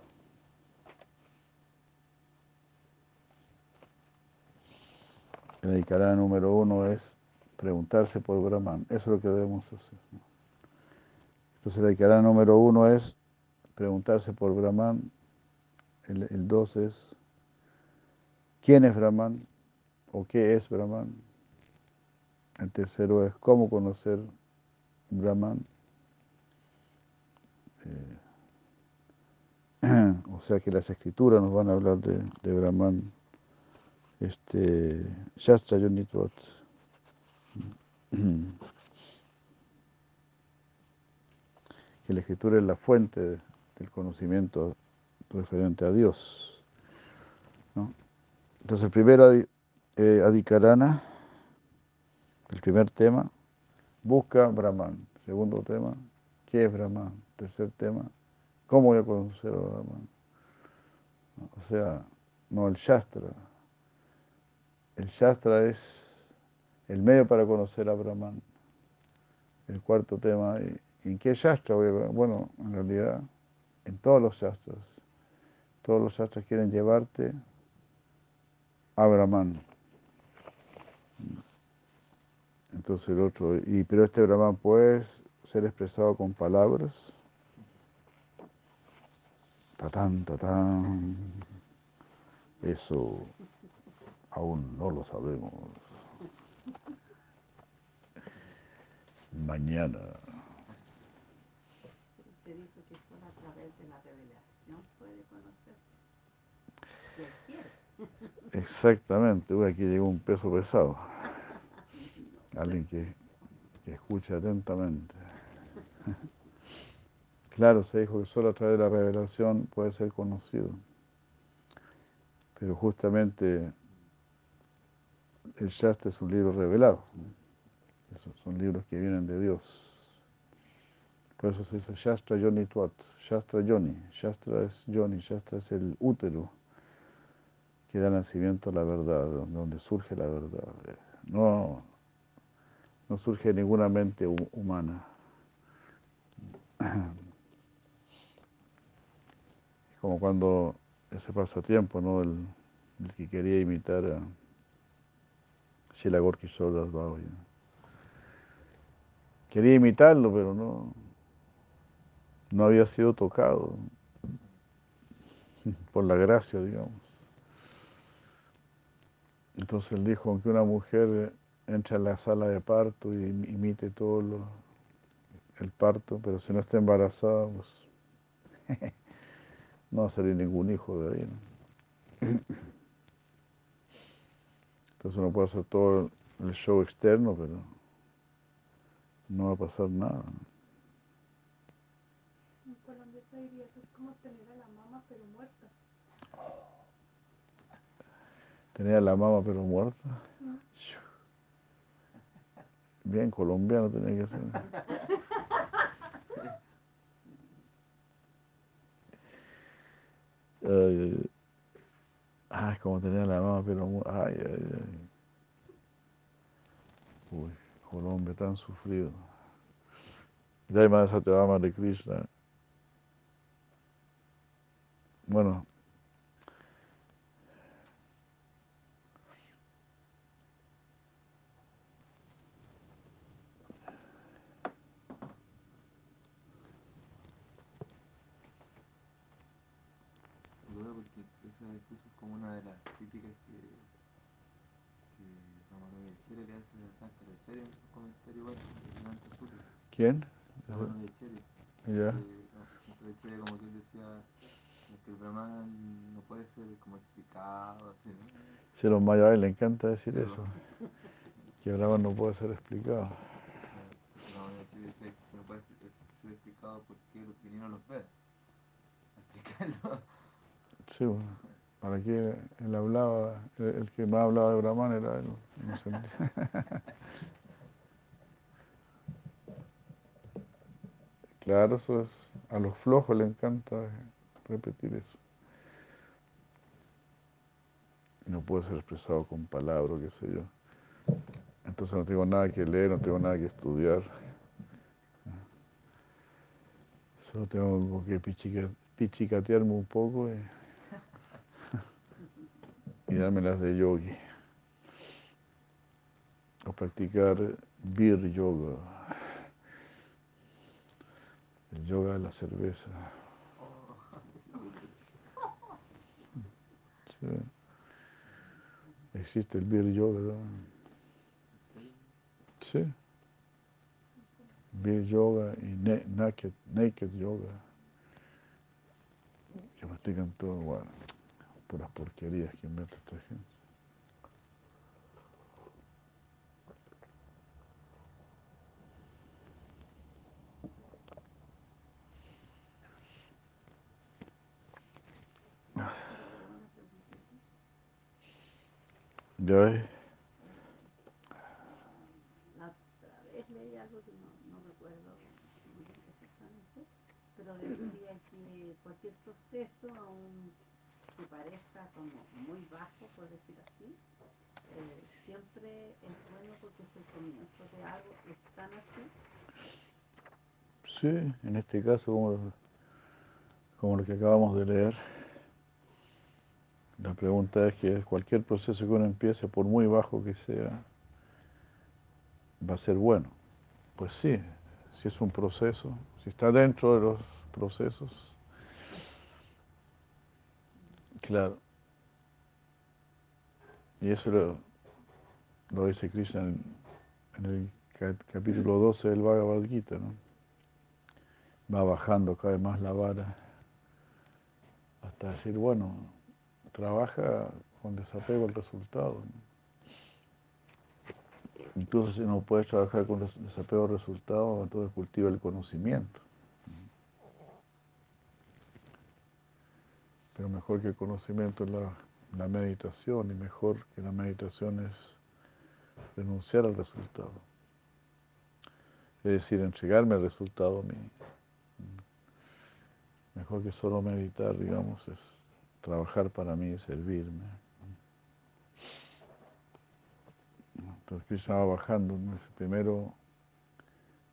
El adikarana número uno es preguntarse por Brahman. Eso es lo que debemos hacer. Entonces el adikarana número uno es preguntarse por Brahman. El, el dos es quién es Brahman o qué es Brahman. El tercero es cómo conocer Brahman. Eh, o sea que las escrituras nos van a hablar de, Brahman, este, Shastra Yonitvat. Que la escritura es la fuente del conocimiento referente a Dios. ¿no? Entonces, el primero, eh, Adikarana, el primer tema, busca Brahman. Segundo tema, ¿qué es Brahman? Tercer tema, ¿cómo voy a conocer a Brahman? O sea, no el Shastra. El Shastra es el medio para conocer a Brahman. El cuarto tema, ¿en qué Shastra voy a Bueno, en realidad, en todos los Shastras. Todos los Shastras quieren llevarte a Brahman. Entonces el otro, y, pero este Brahman puede ser expresado con palabras. Tatán, tatán. Eso aún no lo sabemos. Mañana. Usted dijo que solo a través de la revelación puede conocerse. Si él quiere. Exactamente, uy, aquí llegó un peso pesado. Alguien que, que escuche atentamente. Claro, se dijo que solo a través de la revelación puede ser conocido. Pero justamente el Shastra es un libro revelado. Son libros que vienen de Dios. Por eso se dice Shastra Yoni Tuat, Shastra Yoni. Shastra es Yoni, Shastra es el útero que da nacimiento a la verdad, donde surge la verdad. No, no surge ninguna mente humana. Como cuando ese pasatiempo, ¿no? El, que quería imitar a Sheila Gorky Sodas Quería imitarlo, pero no, no había sido tocado por la gracia, digamos. Entonces él dijo, aunque una mujer entre en la sala de parto y imite todo lo, el parto, pero si no está embarazada, pues no va a salir ningún hijo de ahí. Entonces uno puede hacer todo el show externo, pero no va a pasar nada. En Colombia se diría eso es como tener a la mamá pero muerta. Tenía la mama pero muerta. Bien colombiano tenía que ser. Ay, ay. Ah, como tenía la mama pero. Ay, ay, ay. Uy, Colombia tan sufrido. Jai Madhava Satyabhama de Krishna. Bueno, Duda porque esa incluso es como una de las críticas que, que Ramanuja Chere le hace a Sankaracharya en su comentario igual, en Vedanta Sutra. ¿quién? Ramanuja Chere. Ya. Sankaracharya como que él decía que el Brahman no puede ser como explicado, así, ¿no? Si a los mayas le encanta decir Sí, eso, que Brahman no puede ser explicado. Ramanuja Chere decía que no puede ser explicado porque los no los ve. Explicarlo. Sí, bueno, para que él hablaba, el, que más hablaba de Brahman era él. no sé. Claro, eso es, a los flojos le encanta repetir eso. No puede ser expresado con palabras, qué sé yo. Entonces no tengo nada que leer, no tengo nada que estudiar. Solo tengo que pichica- pichicatearme un poco y, y darme las de yogi. O practicar bir yoga. El yoga de la cerveza. Sí. Existe el beer yoga. Sí. Beer yoga y na- naked, naked yoga. que practican todo, bueno, puras porquerías que inventa esta gente. Ya ves, La otra vez leí algo que no, no recuerdo exactamente, pero decía que cualquier proceso, aun que parezca como muy bajo, por decir así, eh, siempre es bueno porque es el comienzo de algo tan así. sí, en este caso como, como lo que acabamos de leer, la pregunta es que cualquier proceso que uno empiece, por muy bajo que sea, va a ser bueno. Pues sí, si es un proceso, si está dentro de los procesos, claro. Y eso lo, lo dice Krishna en, en el ca- capítulo 12 del Bhagavad Gita, ¿no? Va bajando cada vez más la vara hasta decir, bueno, trabaja con desapego al resultado. Incluso si no puedes trabajar con des- desapego al resultado, entonces cultiva el conocimiento. Pero mejor que el conocimiento es la, meditación y mejor que la meditación es renunciar al resultado. Es decir, entregarme al resultado a mí. Mejor que solo meditar, digamos, es trabajar para mí, servirme. Entonces Krishna va bajando, ¿no? Primero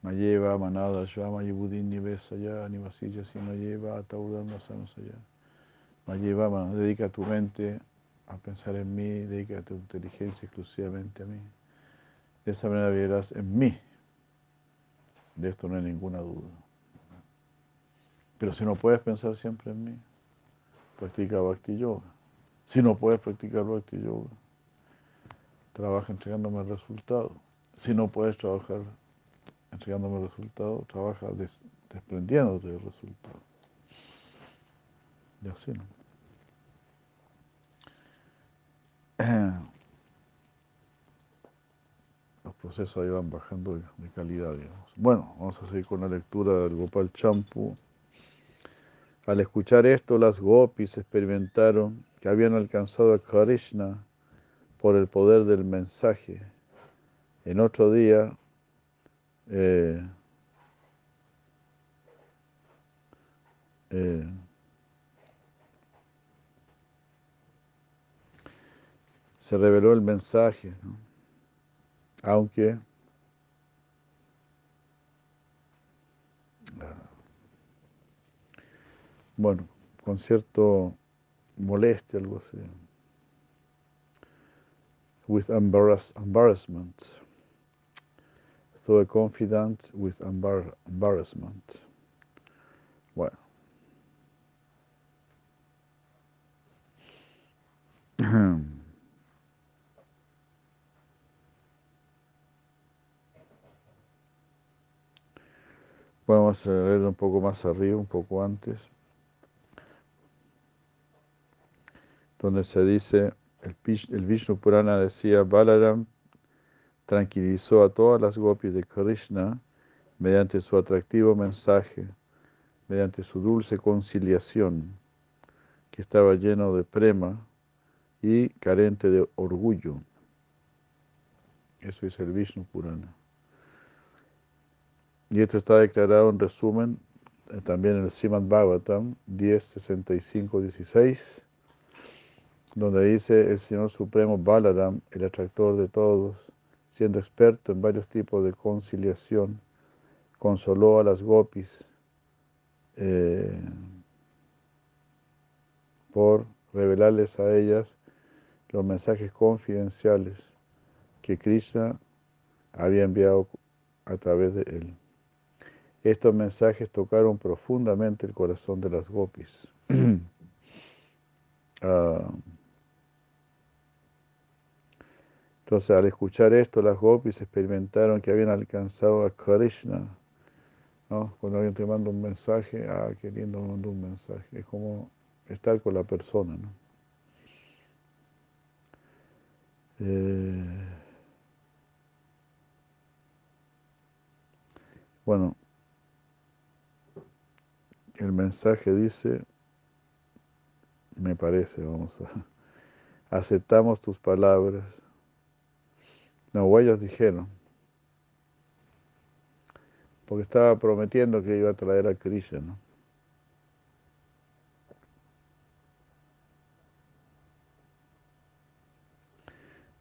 Mayeva, Manada, Shama, Yibudin, Nivesaya, Nivasilla, si Mayeva, Ataudana, Samasaya. Mayeva, Manada, dedica tu mente a pensar en mí, dedica tu inteligencia exclusivamente a mí. De esa manera verás en mí. De esto no hay ninguna duda. Pero si no puedes pensar siempre en mí, practica Bhakti Yoga. Si no puedes practicar Bhakti Yoga, trabaja entregándome el resultado. Si no puedes trabajar entregándome el resultado, trabaja des- desprendiéndote del resultado. Y así, ¿no? Los procesos ahí van bajando de, calidad, digamos. Bueno, vamos a seguir con la lectura del Gopal Champu. Al escuchar esto, las gopis experimentaron que habían alcanzado a Krishna por el poder del mensaje. En otro día, eh, eh, se reveló el mensaje, ¿no? aunque bueno, con cierto molestia, algo así. With embarrass, embarrassment. So confident with embar- embarrassment. Bueno. Vamos a leer un poco más arriba, un poco antes, donde se dice, el, el Vishnu Purana decía, Balaram tranquilizó a todas las gopis de Krishna mediante su atractivo mensaje, mediante su dulce conciliación, que estaba lleno de prema y carente de orgullo. Eso es el Vishnu Purana. Y esto está declarado en resumen eh, también en el Srimad Bhagavatam 10, 65, 16, donde dice el Señor Supremo Balaram, el atractor de todos, siendo experto en varios tipos de conciliación, consoló a las gopis eh, por revelarles a ellas los mensajes confidenciales que Krishna había enviado a través de él. Estos mensajes tocaron profundamente el corazón de las gopis. Ah, entonces, al escuchar esto, las gopis experimentaron que habían alcanzado a Krishna. ¿no? Cuando alguien te manda un mensaje, ah, qué lindo mandó un mensaje. Es como estar con la persona. ¿no? Eh, bueno, el mensaje dice, me parece, vamos a, aceptamos tus palabras. No, ellas dijeron, porque estaba prometiendo que iba a traer a Krishna, ¿no?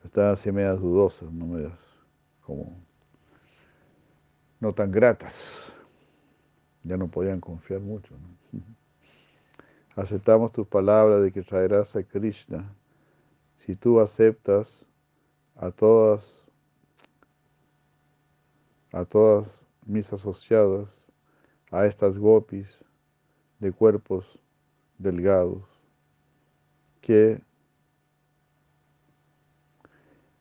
Estaban así medias dudosas, no medias como no tan gratas. Ya no podían confiar mucho. Aceptamos tus palabras de que traerás a Krishna. Si tú aceptas a todas, a todas mis asociadas, a estas gopis de cuerpos delgados, que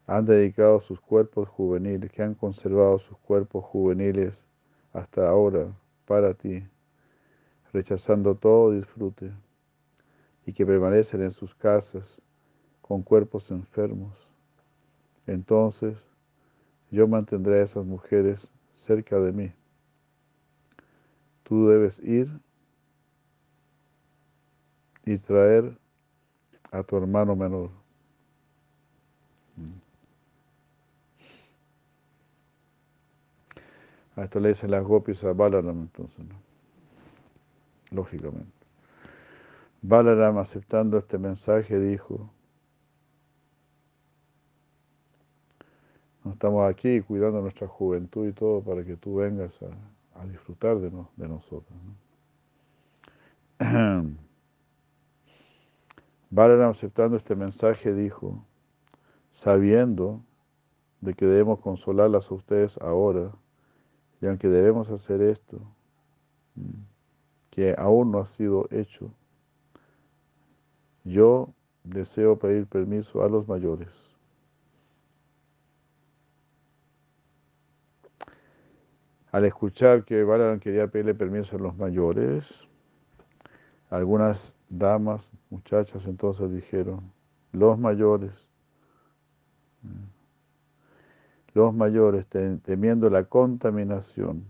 han dedicado sus cuerpos juveniles, que han conservado sus cuerpos juveniles hasta ahora para ti, rechazando todo disfrute, y que permanecen en sus casas con cuerpos enfermos. Entonces yo mantendré a esas mujeres cerca de mí. Tú debes ir y traer a tu hermano menor. A esto le dicen las gopis a Balaram entonces, ¿no? Lógicamente. Balaram aceptando este mensaje dijo, estamos aquí cuidando nuestra juventud y todo para que tú vengas a, disfrutar de, de nosotros. ¿no? Balaram aceptando este mensaje dijo, sabiendo de que debemos consolarlas a ustedes ahora, y aunque debemos hacer esto, mm, que aún no ha sido hecho, yo deseo pedir permiso a los mayores. Al escuchar que Balaram quería pedirle permiso a los mayores, algunas damas, muchachas entonces dijeron, los mayores, mm, los mayores temiendo la contaminación,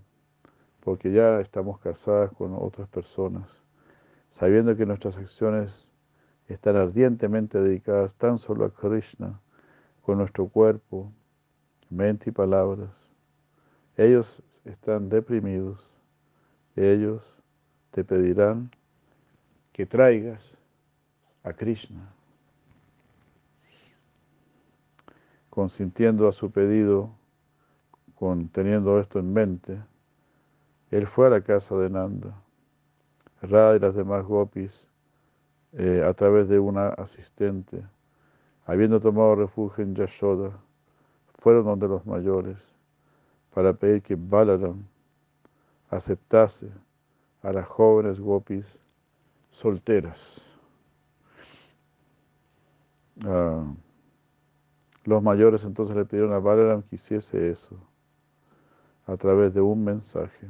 porque ya estamos casadas con otras personas, sabiendo que nuestras acciones están ardientemente dedicadas tan solo a Krishna, con nuestro cuerpo, mente y palabras. Ellos están deprimidos, ellos te pedirán que traigas a Krishna. Consintiendo a su pedido, con, teniendo esto en mente, él fue a la casa de Nanda. Radha y las demás gopis, eh, a través de una asistente, habiendo tomado refugio en Yashoda, fueron donde los mayores para pedir que Balaram aceptase a las jóvenes gopis solteras. Ah, los mayores entonces le pidieron a Balaram que hiciese eso a través de un mensaje.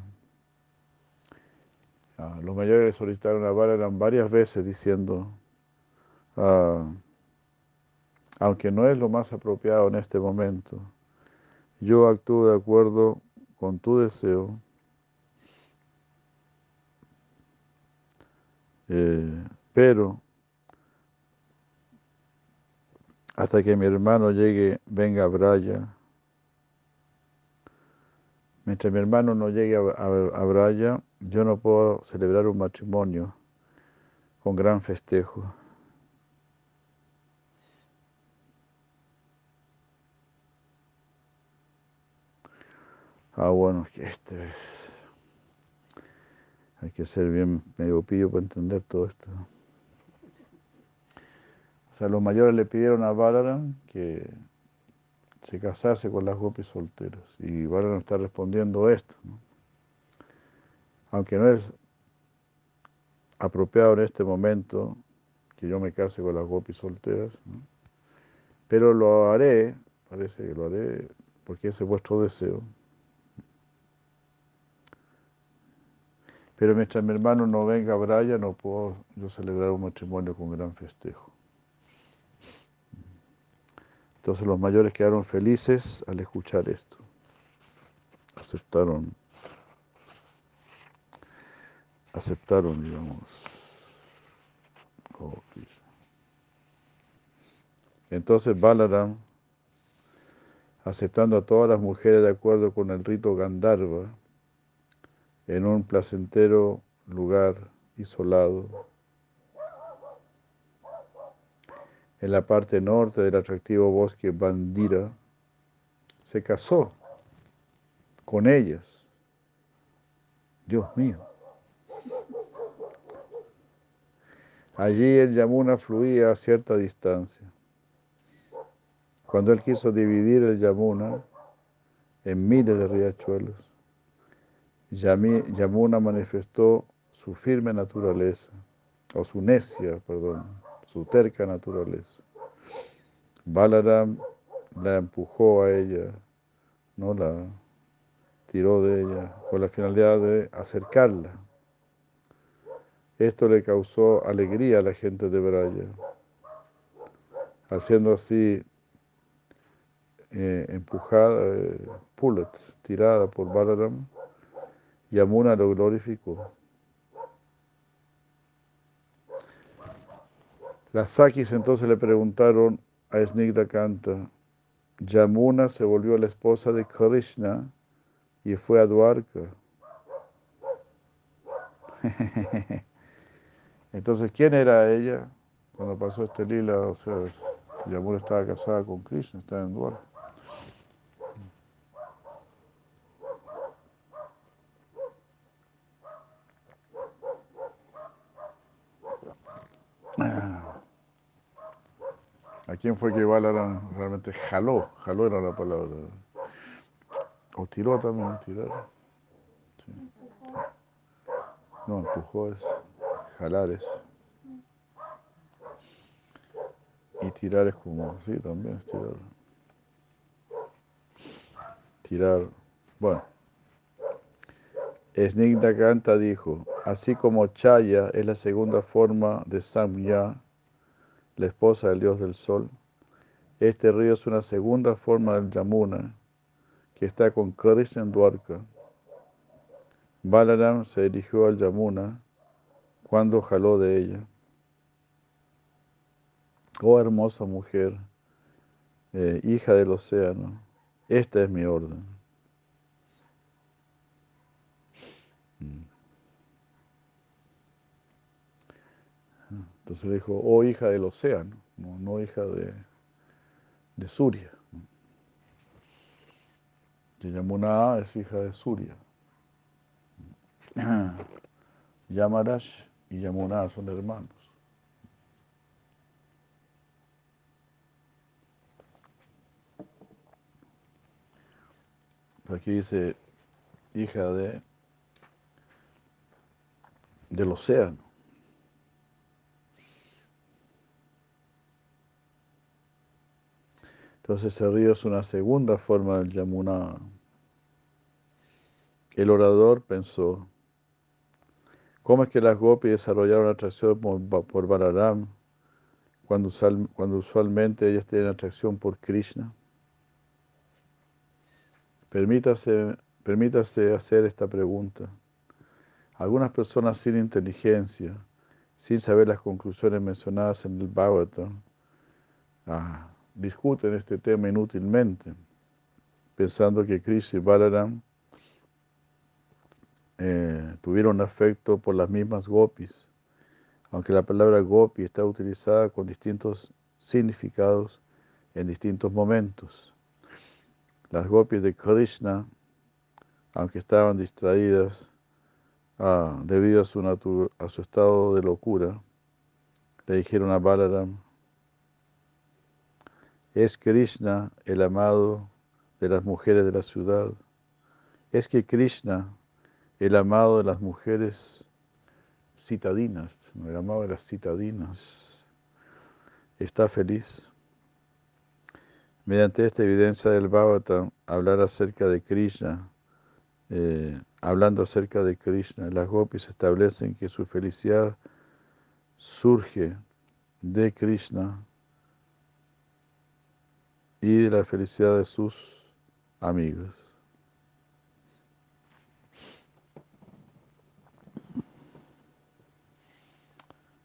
Ah, los mayores le solicitaron a Balaram varias veces diciendo, ah, aunque no es lo más apropiado en este momento, yo actúo de acuerdo con tu deseo, eh, pero hasta que mi hermano llegue, venga a Braya. Mientras mi hermano no llegue a, Braya, yo no puedo celebrar un matrimonio con gran festejo. Ah, bueno, que este hay que ser bien medio pillo para entender todo esto. O sea, los mayores le pidieron a Balaram que se casase con las gopis solteras. Y Balaram está respondiendo esto. Aunque no es apropiado en este momento que yo me case con las gopis solteras, pero lo haré, parece que lo haré porque ese es vuestro deseo. Pero mientras mi hermano no venga a Braya, no puedo yo celebrar un matrimonio con gran festejo. Entonces los mayores quedaron felices al escuchar esto. Aceptaron, aceptaron, digamos. Entonces Balaram, aceptando a todas las mujeres de acuerdo con el rito Gandharva, en un placentero lugar isolado, en la parte norte del atractivo bosque Bandira, se casó con ellas. Dios mío. Allí el Yamuna fluía a cierta distancia. Cuando él quiso dividir el Yamuna en miles de riachuelos, Yamuna manifestó su firme naturaleza, o su necia, perdón, su terca naturaleza. Balaram la empujó a ella, no la tiró de ella, con la finalidad de acercarla. Esto le causó alegría a la gente de Braya. Haciendo así, eh, empujada, eh, tirada por Balaram, Yamuna lo glorificó. Las Sakis entonces le preguntaron a Snigdha Kanta, Yamuna se volvió la esposa de Krishna y fue a Dwarka. Entonces, ¿quién era ella cuando pasó este lila? O sea, Yamuna estaba casada con Krishna, estaba en Dwarka. Quién fue que Balaram realmente jaló? Jaló era la palabra. O tiró también, tirar. No, empujó es, jalar es. Y tirar es como, sí, también es tirar. Tirar, bueno. Snigdha Kanta dijo, así como Chaya es la segunda forma de Samya, la esposa del dios del sol. Este río es una segunda forma del Yamuna, que está con Krishna en Dwarka. Balaram se dirigió al Yamuna cuando jaló de ella. Oh hermosa mujer, eh, hija del océano, esta es mi orden. Mm. Entonces le dijo, oh hija del océano, no, hija de, de Surya. Yamuna es hija de Surya. Yamarash y Yamuna son hermanos. Aquí dice hija de del océano. Entonces ese río es una segunda forma del Yamuna. El orador pensó, ¿cómo es que las gopis desarrollaron atracción por, Balaram cuando, cuando usualmente ellas tienen atracción por Krishna? Permítase, permítase hacer esta pregunta. Algunas personas sin inteligencia, sin saber las conclusiones mencionadas en el Bhagavatam, ah, discuten este tema inútilmente, pensando que Krishna y Balaram eh, tuvieron afecto por las mismas gopis, aunque la palabra gopi está utilizada con distintos significados en distintos momentos. Las gopis de Krishna, aunque estaban distraídas ah, debido a su, a su estado de locura, le dijeron a Balaram, es Krishna el amado de las mujeres de la ciudad. Es que Krishna, el amado de las mujeres citadinas, el amado de las citadinas, está feliz. Mediante esta evidencia del Bhagavatam, hablar acerca de Krishna, eh, hablando acerca de Krishna, las gopis establecen que su felicidad surge de Krishna y de la felicidad de sus amigos.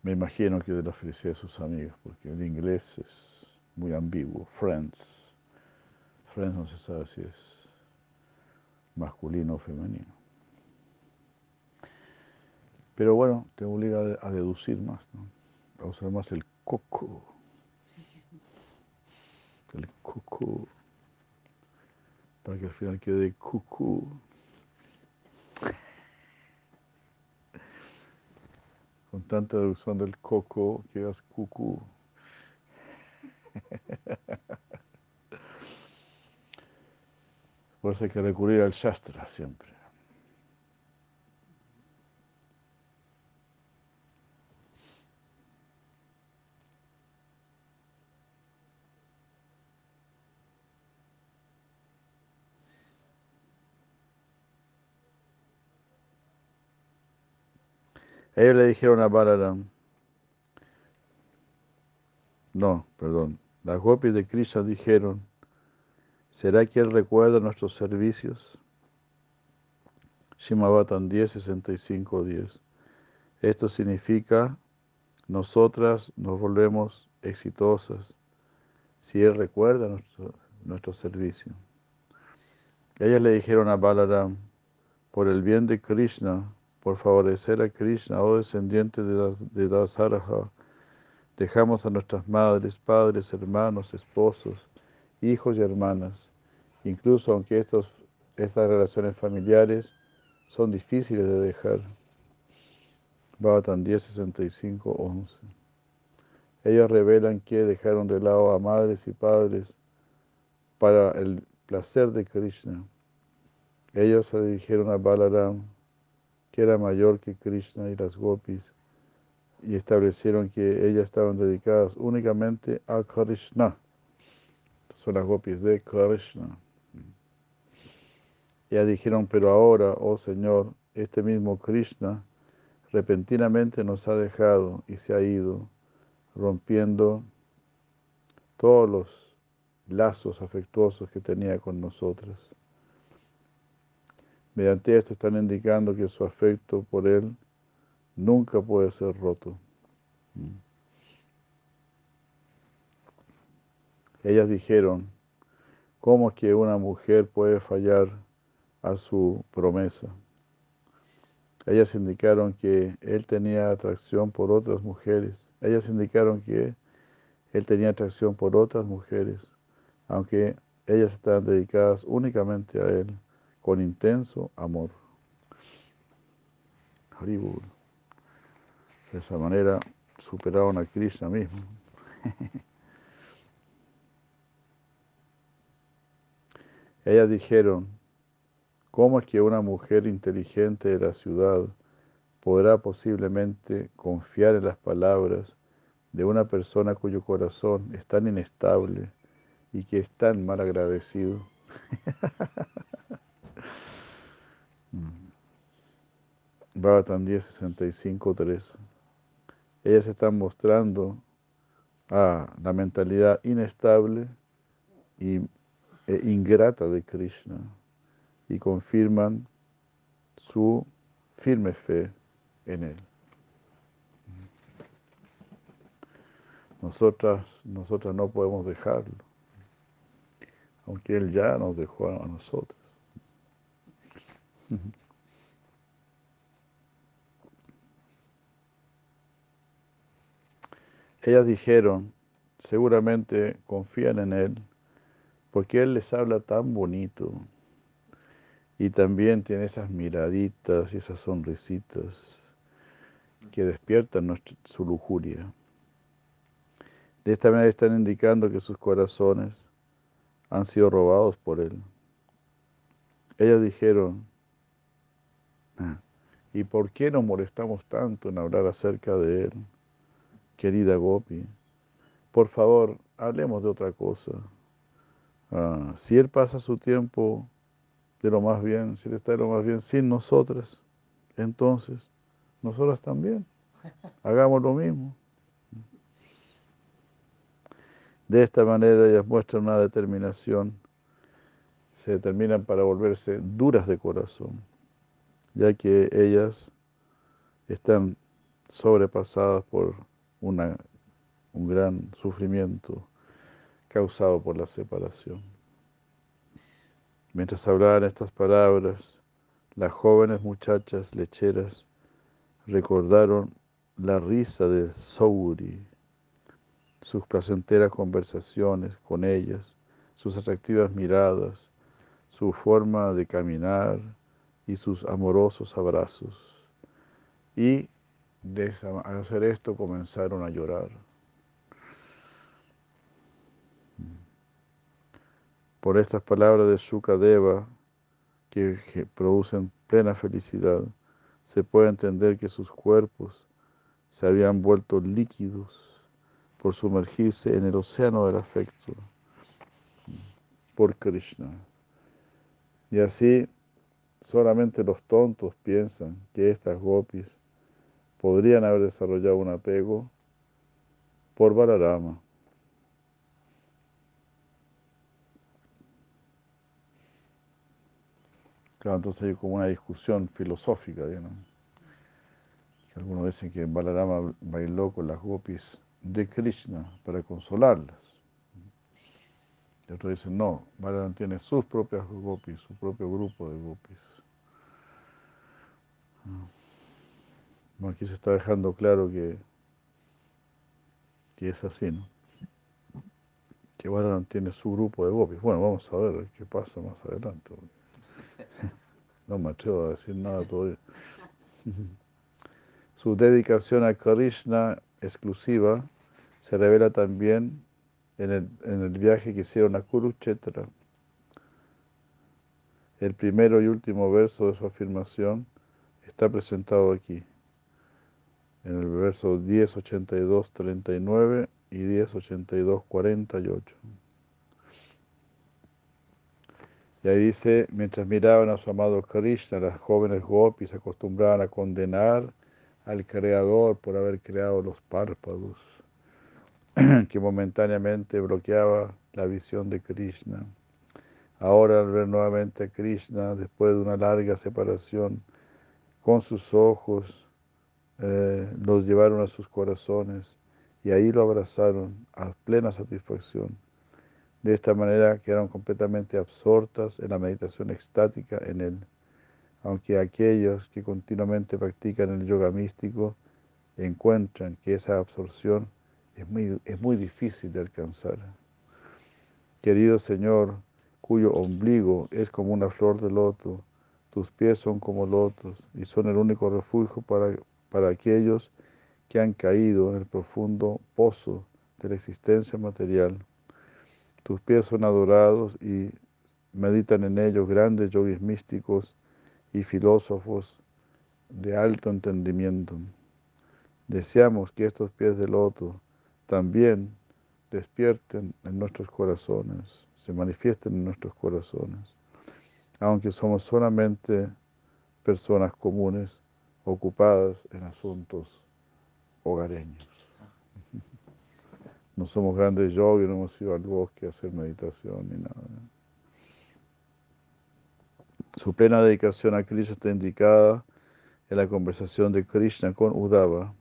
Me imagino que de la felicidad de sus amigos, porque el inglés es muy ambiguo. Friends. Friends no se sabe si es masculino o femenino. Pero bueno, te obliga a deducir más, ¿no? a usar más el coco. El coco. Para que al final quede cucú. Con tanta deducción del coco, quedas cucú. Por eso hay que recurrir al Shastra siempre. Ellos le dijeron a Balaram, no, perdón, las gopis de Krishna dijeron, ¿será que él recuerda nuestros servicios? Shimabatan 10, 65, 10. Esto significa, nosotras nos volvemos exitosas si él recuerda nuestro, nuestro servicio. Ellas le dijeron a Balaram, por el bien de Krishna, por favorecer a Krishna, oh descendiente de, Dasaraja, dejamos a nuestras madres, padres, hermanos, esposos, hijos y hermanas, incluso aunque estas relaciones familiares son difíciles de dejar. Bhavatan 10, 65, 11. Ellos revelan que dejaron de lado a madres y padres para el placer de Krishna. Ellos se dirigieron a Balaram que era mayor que Krishna y las gopis, y establecieron que ellas estaban dedicadas únicamente a Krishna. Son las gopis de Krishna. Ya dijeron, pero ahora, oh Señor, este mismo Krishna repentinamente nos ha dejado y se ha ido, rompiendo todos los lazos afectuosos que tenía con nosotras. Mediante esto están indicando que su afecto por él nunca puede ser roto. Mm. Ellas dijeron, ¿cómo que una mujer puede fallar a su promesa? Ellas indicaron que él tenía atracción por otras mujeres. Ellas indicaron que él tenía atracción por otras mujeres, aunque ellas estaban dedicadas únicamente a él con intenso amor. Haribur. De esa manera superaron a Krishna mismo. Ellas dijeron, ¿cómo es que una mujer inteligente de la ciudad podrá posiblemente confiar en las palabras de una persona cuyo corazón es tan inestable y que es tan mal agradecido? Bhavatan 10, 65, 3. Ellas están mostrando a la mentalidad inestable y, e ingrata de Krishna y confirman su firme fe en él. Nosotras, nosotras no podemos dejarlo, aunque él ya nos dejó a nosotros. Ellas dijeron, seguramente confían en Él, porque Él les habla tan bonito y también tiene esas miraditas y esas sonrisitas que despiertan su lujuria. De esta manera están indicando que sus corazones han sido robados por Él. Ellas dijeron, ¿y por qué nos molestamos tanto en hablar acerca de Él? querida Gopi, por favor, hablemos de otra cosa. Ah, si él pasa su tiempo de lo más bien, si Él está de lo más bien sin nosotras, entonces nosotras también. Hagamos lo mismo. De esta manera ellas muestran una determinación, se determinan para volverse duras de corazón, ya que ellas están sobrepasadas por una, un gran sufrimiento causado por la separación. Mientras hablaban estas palabras, las jóvenes muchachas lecheras recordaron la risa de Souri, sus placenteras conversaciones con ellas, sus atractivas miradas, su forma de caminar y sus amorosos abrazos. Y al hacer esto comenzaron a llorar. Por estas palabras de Sukadeva, que, que producen plena felicidad, se puede entender que sus cuerpos se habían vuelto líquidos por sumergirse en el océano del afecto por Krishna. Y así solamente los tontos piensan que estas gopis podrían haber desarrollado un apego por Balarama. Claro, entonces hay como una discusión filosófica, ¿no? Algunos dicen que Balarama bailó con las gopis de Krishna para consolarlas. Y otros dicen, no, Balarama tiene sus propias gopis, su propio grupo de gopis. Bueno, aquí se está dejando claro que, que es así, ¿no? Que Balaram tiene su grupo de gopis. Bueno, vamos a ver qué pasa más adelante. No me atrevo a decir nada todavía. Su dedicación a Krishna exclusiva se revela también en el, en el viaje que hicieron a Kurukshetra. El primero y último verso de su afirmación está presentado aquí, en el verso 10.82, 39 y 10.82, 48. Y ahí dice, mientras miraban a su amado Krishna, las jóvenes gopis se acostumbraban a condenar al Creador por haber creado los párpados, que momentáneamente bloqueaba la visión de Krishna. Ahora al ver nuevamente a Krishna, después de una larga separación, con sus ojos, eh, los llevaron a sus corazones y ahí lo abrazaron a plena satisfacción. De esta manera quedaron completamente absortas en la meditación extática en él, aunque aquellos que continuamente practican el yoga místico encuentran que esa absorción es muy, es muy difícil de alcanzar. Querido Señor, cuyo ombligo es como una flor de loto, tus pies son como lotos y son el único refugio para, para aquellos que han caído en el profundo pozo de la existencia material. Tus pies son adorados y meditan en ellos grandes yogis místicos y filósofos de alto entendimiento. Deseamos que estos pies de loto también despierten en nuestros corazones, se manifiesten en nuestros corazones, aunque somos solamente personas comunes ocupadas en asuntos hogareños. No somos grandes yogis, no hemos ido al bosque a hacer meditación ni nada. Su plena dedicación a Krishna está indicada en la conversación de Krishna con Udava.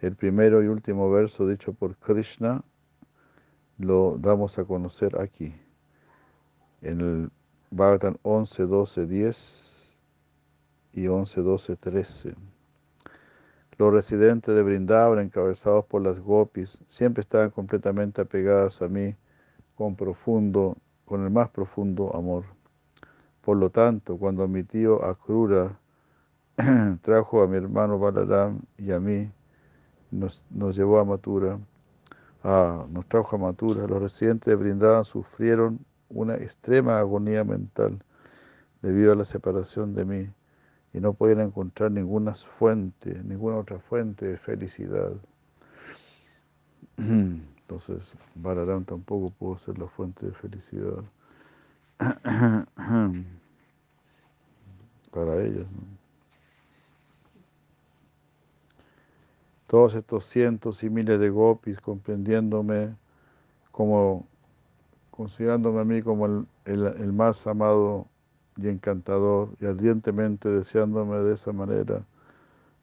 El primero y último verso dicho por Krishna lo damos a conocer aquí, en el Bhagavatam 11, 12, 10 y 11, 12, 13. Los residentes de Brindavan, encabezados por las gopis, siempre estaban completamente apegadas a mí con profundo, con el más profundo amor. Por lo tanto, cuando mi tío Akrura trajo a mi hermano Balaram y a mí, nos, nos llevó a Matura, ah, nos trajo a Matura, los residentes de Brindavan sufrieron una extrema agonía mental debido a la separación de mí y no podían encontrar ninguna fuente, ninguna otra fuente de felicidad. Entonces, Balaram tampoco pudo ser la fuente de felicidad. para ellas. ¿no? Todos estos cientos y miles de gopis comprendiéndome como, considerándome a mí como el, el, más amado y encantador y ardientemente deseándome de esa manera,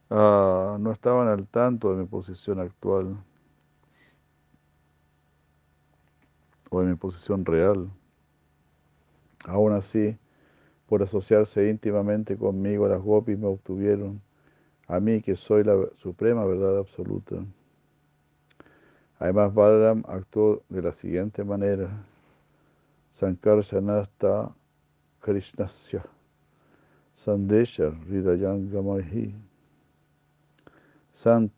ah, no estaban al tanto de mi posición actual o de mi posición real. Aún así, por asociarse íntimamente conmigo, las gopis me obtuvieron a mí que soy la suprema verdad absoluta. Además, Balaram actuó de la siguiente manera. Sankarshanasta Krishnasya Sandesha Hridayangamahi Sant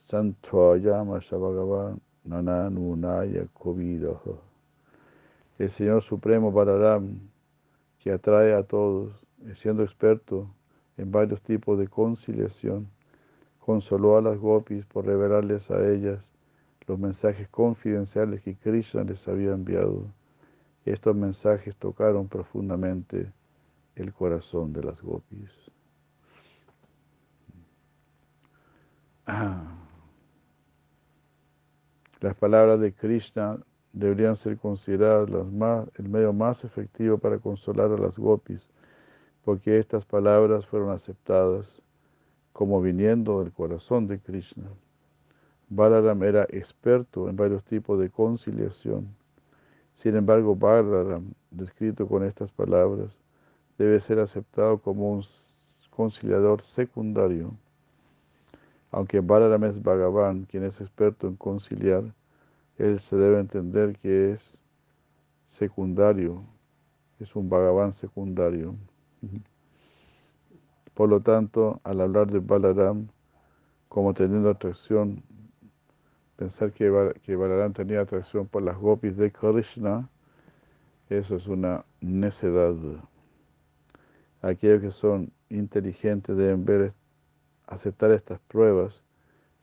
Santvayama Shabhagavan Nananunaya Kovidaha. El Señor Supremo Balaram, que atrae a todos, siendo experto en varios tipos de conciliación, consoló a las gopis por revelarles a ellas los mensajes confidenciales que Krishna les había enviado. Estos mensajes tocaron profundamente el corazón de las gopis. Las palabras de Krishna deberían ser consideradas el medio más efectivo para consolar a las gopis porque estas palabras fueron aceptadas como viniendo del corazón de Krishna. Balaram era experto en varios tipos de conciliación. Sin embargo, Balaram, descrito con estas palabras, debe ser aceptado como un conciliador secundario. Aunque Balaram es Bhagavan, quien es experto en conciliar, él se debe entender que es secundario, es un Bhagavan secundario. Por lo tanto, al hablar de Balaram como teniendo atracción, pensar que, Balaram tenía atracción por las gopis de Krishna, eso es una necedad. Aquellos que son inteligentes deben ver, aceptar estas pruebas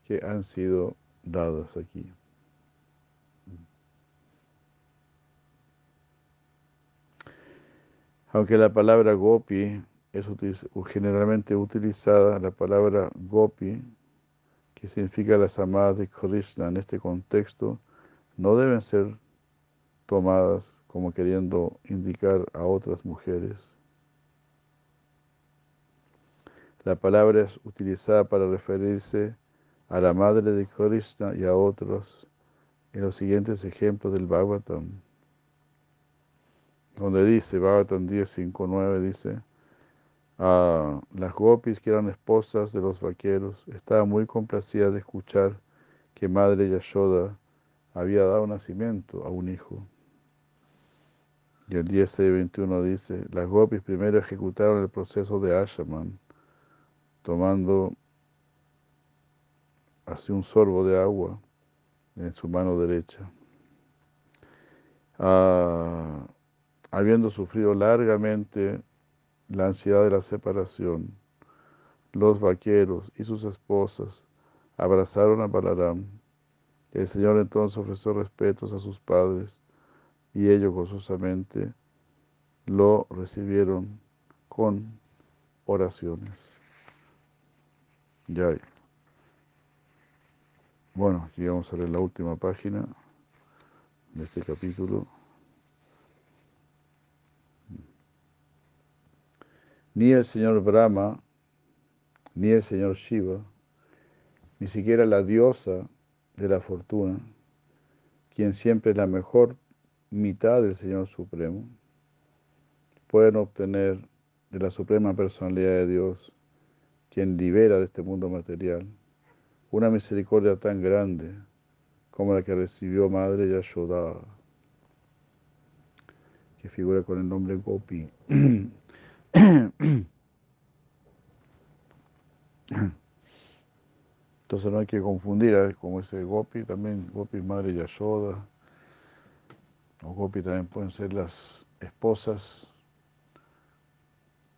que han sido dadas aquí. Aunque la palabra gopi es generalmente utilizada, la palabra gopi, que significa las amadas de Krishna en este contexto, no deben ser tomadas como queriendo indicar a otras mujeres. La palabra es utilizada para referirse a la madre de Krishna y a otros en los siguientes ejemplos del Bhagavatam donde dice, Bhagavatam 10.5.9 dice, ah, las gopis que eran esposas de los vaqueros estaban muy complacidas de escuchar que madre Yashoda había dado nacimiento a un hijo. Y el 10.21 dice, las gopis primero ejecutaron el proceso de Ashaman, tomando así un sorbo de agua en su mano derecha. Ah, habiendo sufrido largamente la ansiedad de la separación, los vaqueros y sus esposas abrazaron a Balaram. El Señor entonces ofreció respetos a sus padres y ellos gozosamente lo recibieron con oraciones. Ya. Bueno, aquí vamos a leer la última página de este capítulo. Ni el señor Brahma, ni el señor Shiva, ni siquiera la diosa de la fortuna, quien siempre es la mejor mitad del Señor Supremo, pueden obtener de la Suprema Personalidad de Dios, quien libera de este mundo material, una misericordia tan grande como la que recibió Madre Yashoda, que figura con el nombre Gopi. Entonces no hay que confundir, ¿eh? como ese Gopi, también Gopi madre Yashoda, o Gopi también pueden ser las esposas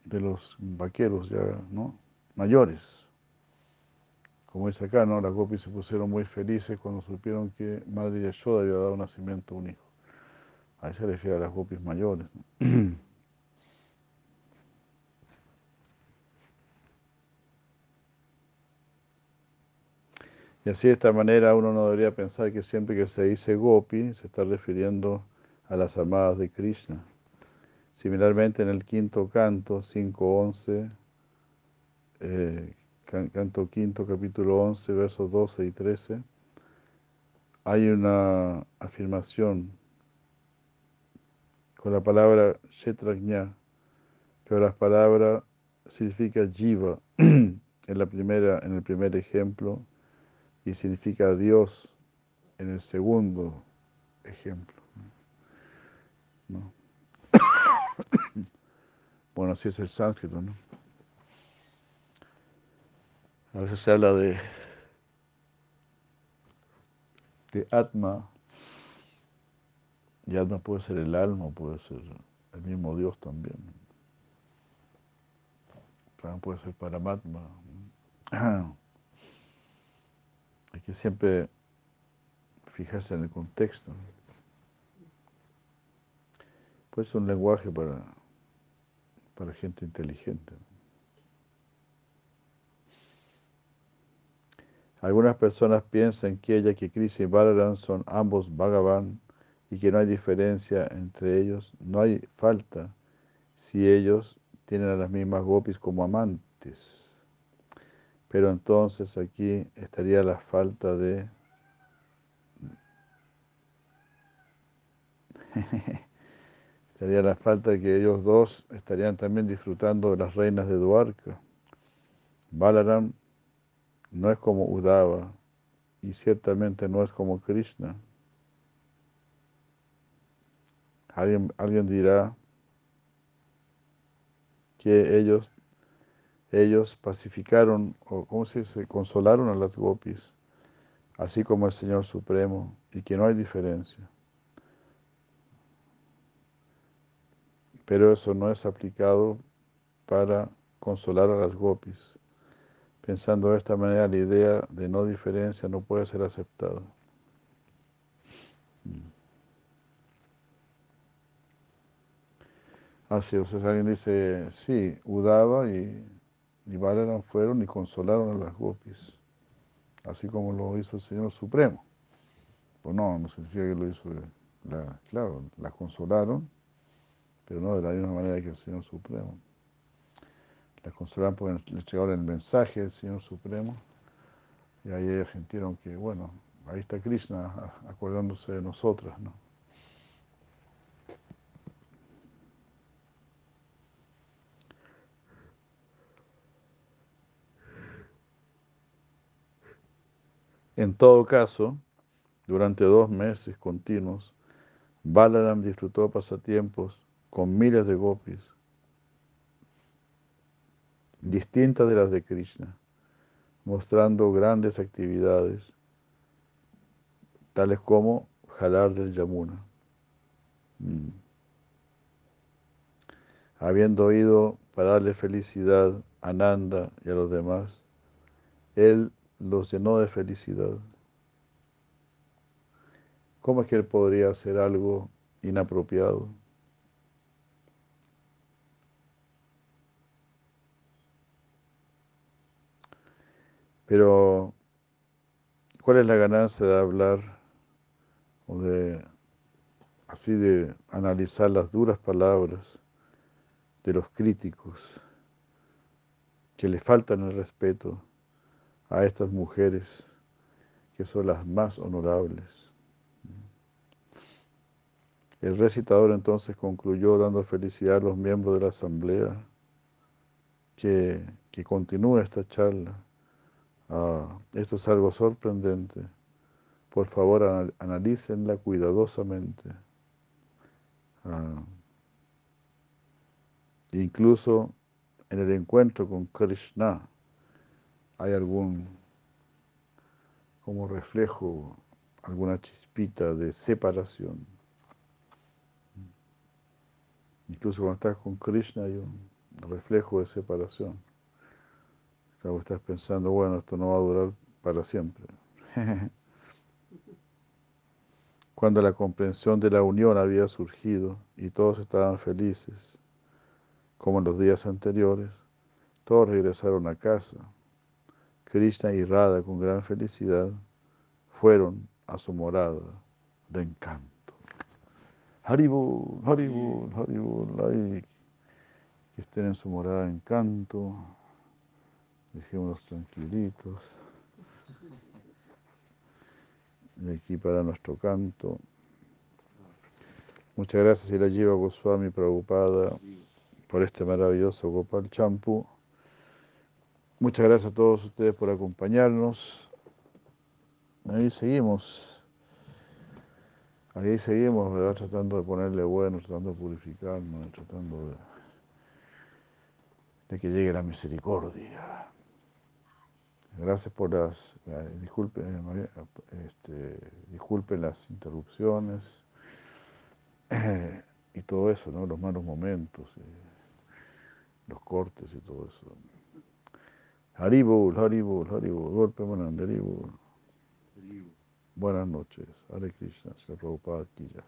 de los vaqueros ya, ¿no? Mayores. Como dice acá, ¿no? Las Gopis se pusieron muy felices cuando supieron que Madre Yashoda había dado nacimiento a un hijo. Ahí se refiere a las gopis mayores. Y así de esta manera uno no debería pensar que siempre que se dice gopi se está refiriendo a las amadas de Krishna. Similarmente en el quinto canto, 5.11, eh, can- canto quinto, capítulo 11, versos 12 y 13, hay una afirmación con la palabra Shetrajna, pero la palabra significa jiva en, la primera, en el primer ejemplo y significa Dios en el segundo ejemplo. ¿no? Bueno, así es el sánscrito, ¿no? A veces se habla de, de Atma, y Atma puede ser el alma, puede ser el mismo Dios también. También puede ser Paramatma. Hay que siempre fijarse en el contexto. Pues es un lenguaje para, para gente inteligente. Algunas personas piensan que ella, que Krishna y Balaram son ambos Bhagavan y que no hay diferencia entre ellos, no hay falta si ellos tienen a las mismas gopis como amantes. Pero entonces aquí estaría la falta de estaría la falta de que ellos dos estarían también disfrutando de las reinas de Dwarka. Balaram no es como Udava y ciertamente no es como Krishna. Alguien, alguien dirá que ellos, ellos pacificaron, o ¿cómo se dice? Consolaron a las gopis, así como el Señor Supremo, y que no hay diferencia. Pero eso no es aplicado para consolar a las gopis. Pensando de esta manera, la idea de no diferencia no puede ser aceptada. Así, o sea, alguien dice, sí, Udava y, y Balaram fueron y consolaron a las gopis, así como lo hizo el Señor Supremo. Pues no, no significa que lo hizo, la, claro, las consolaron, pero no de la misma manera que el Señor Supremo. Las consolaron porque les llegaron el mensaje del Señor Supremo y ahí ellas sintieron que, bueno, ahí está Krishna acordándose de nosotras, ¿no? En todo caso, durante dos meses continuos, Balaram disfrutó pasatiempos con miles de gopis, distintas de las de Krishna, mostrando grandes actividades, tales como jalar del Yamuna. Mm. Habiendo ido para darle felicidad a Nanda y a los demás, él los llenó de felicidad. ¿Cómo es que él podría hacer algo inapropiado? Pero, ¿cuál es la ganancia de hablar o de así de analizar las duras palabras de los críticos que le faltan el respeto a estas mujeres que son las más honorables? El recitador entonces concluyó dando felicidad a los miembros de la asamblea que, que continúe esta charla. Ah, esto es algo sorprendente. Por favor, anal- analícenla cuidadosamente. Ah, incluso en el encuentro con Krishna hay algún como reflejo, alguna chispita de separación. Incluso cuando estás con Krishna hay un reflejo de separación. Claro, estás pensando, bueno, esto no va a durar para siempre. cuando la comprensión de la unión había surgido y todos estaban felices, como en los días anteriores, todos regresaron a casa. Krishna y Radha con gran felicidad fueron a su morada de encanto. Haribol, Haribol, Haribol, ay, que estén en su morada de encanto, dejémonos tranquilitos. Y aquí para nuestro canto. Muchas gracias, y la lleva Goswami preocupada por este maravilloso Gopal Champu. Muchas gracias a todos ustedes por acompañarnos. Ahí seguimos. Ahí seguimos, ¿verdad? Tratando de ponerle bueno, tratando de purificarnos, tratando de, que llegue la misericordia. Gracias por las, eh, disculpen, eh, este, disculpen las interrupciones eh, y todo eso, ¿no? Los malos momentos, los cortes y todo eso. Haribol, Haribol, Haribol, golpe Manand, Haribol. Buenas noches, Hare Krishna, se Prabhupada aquí ya.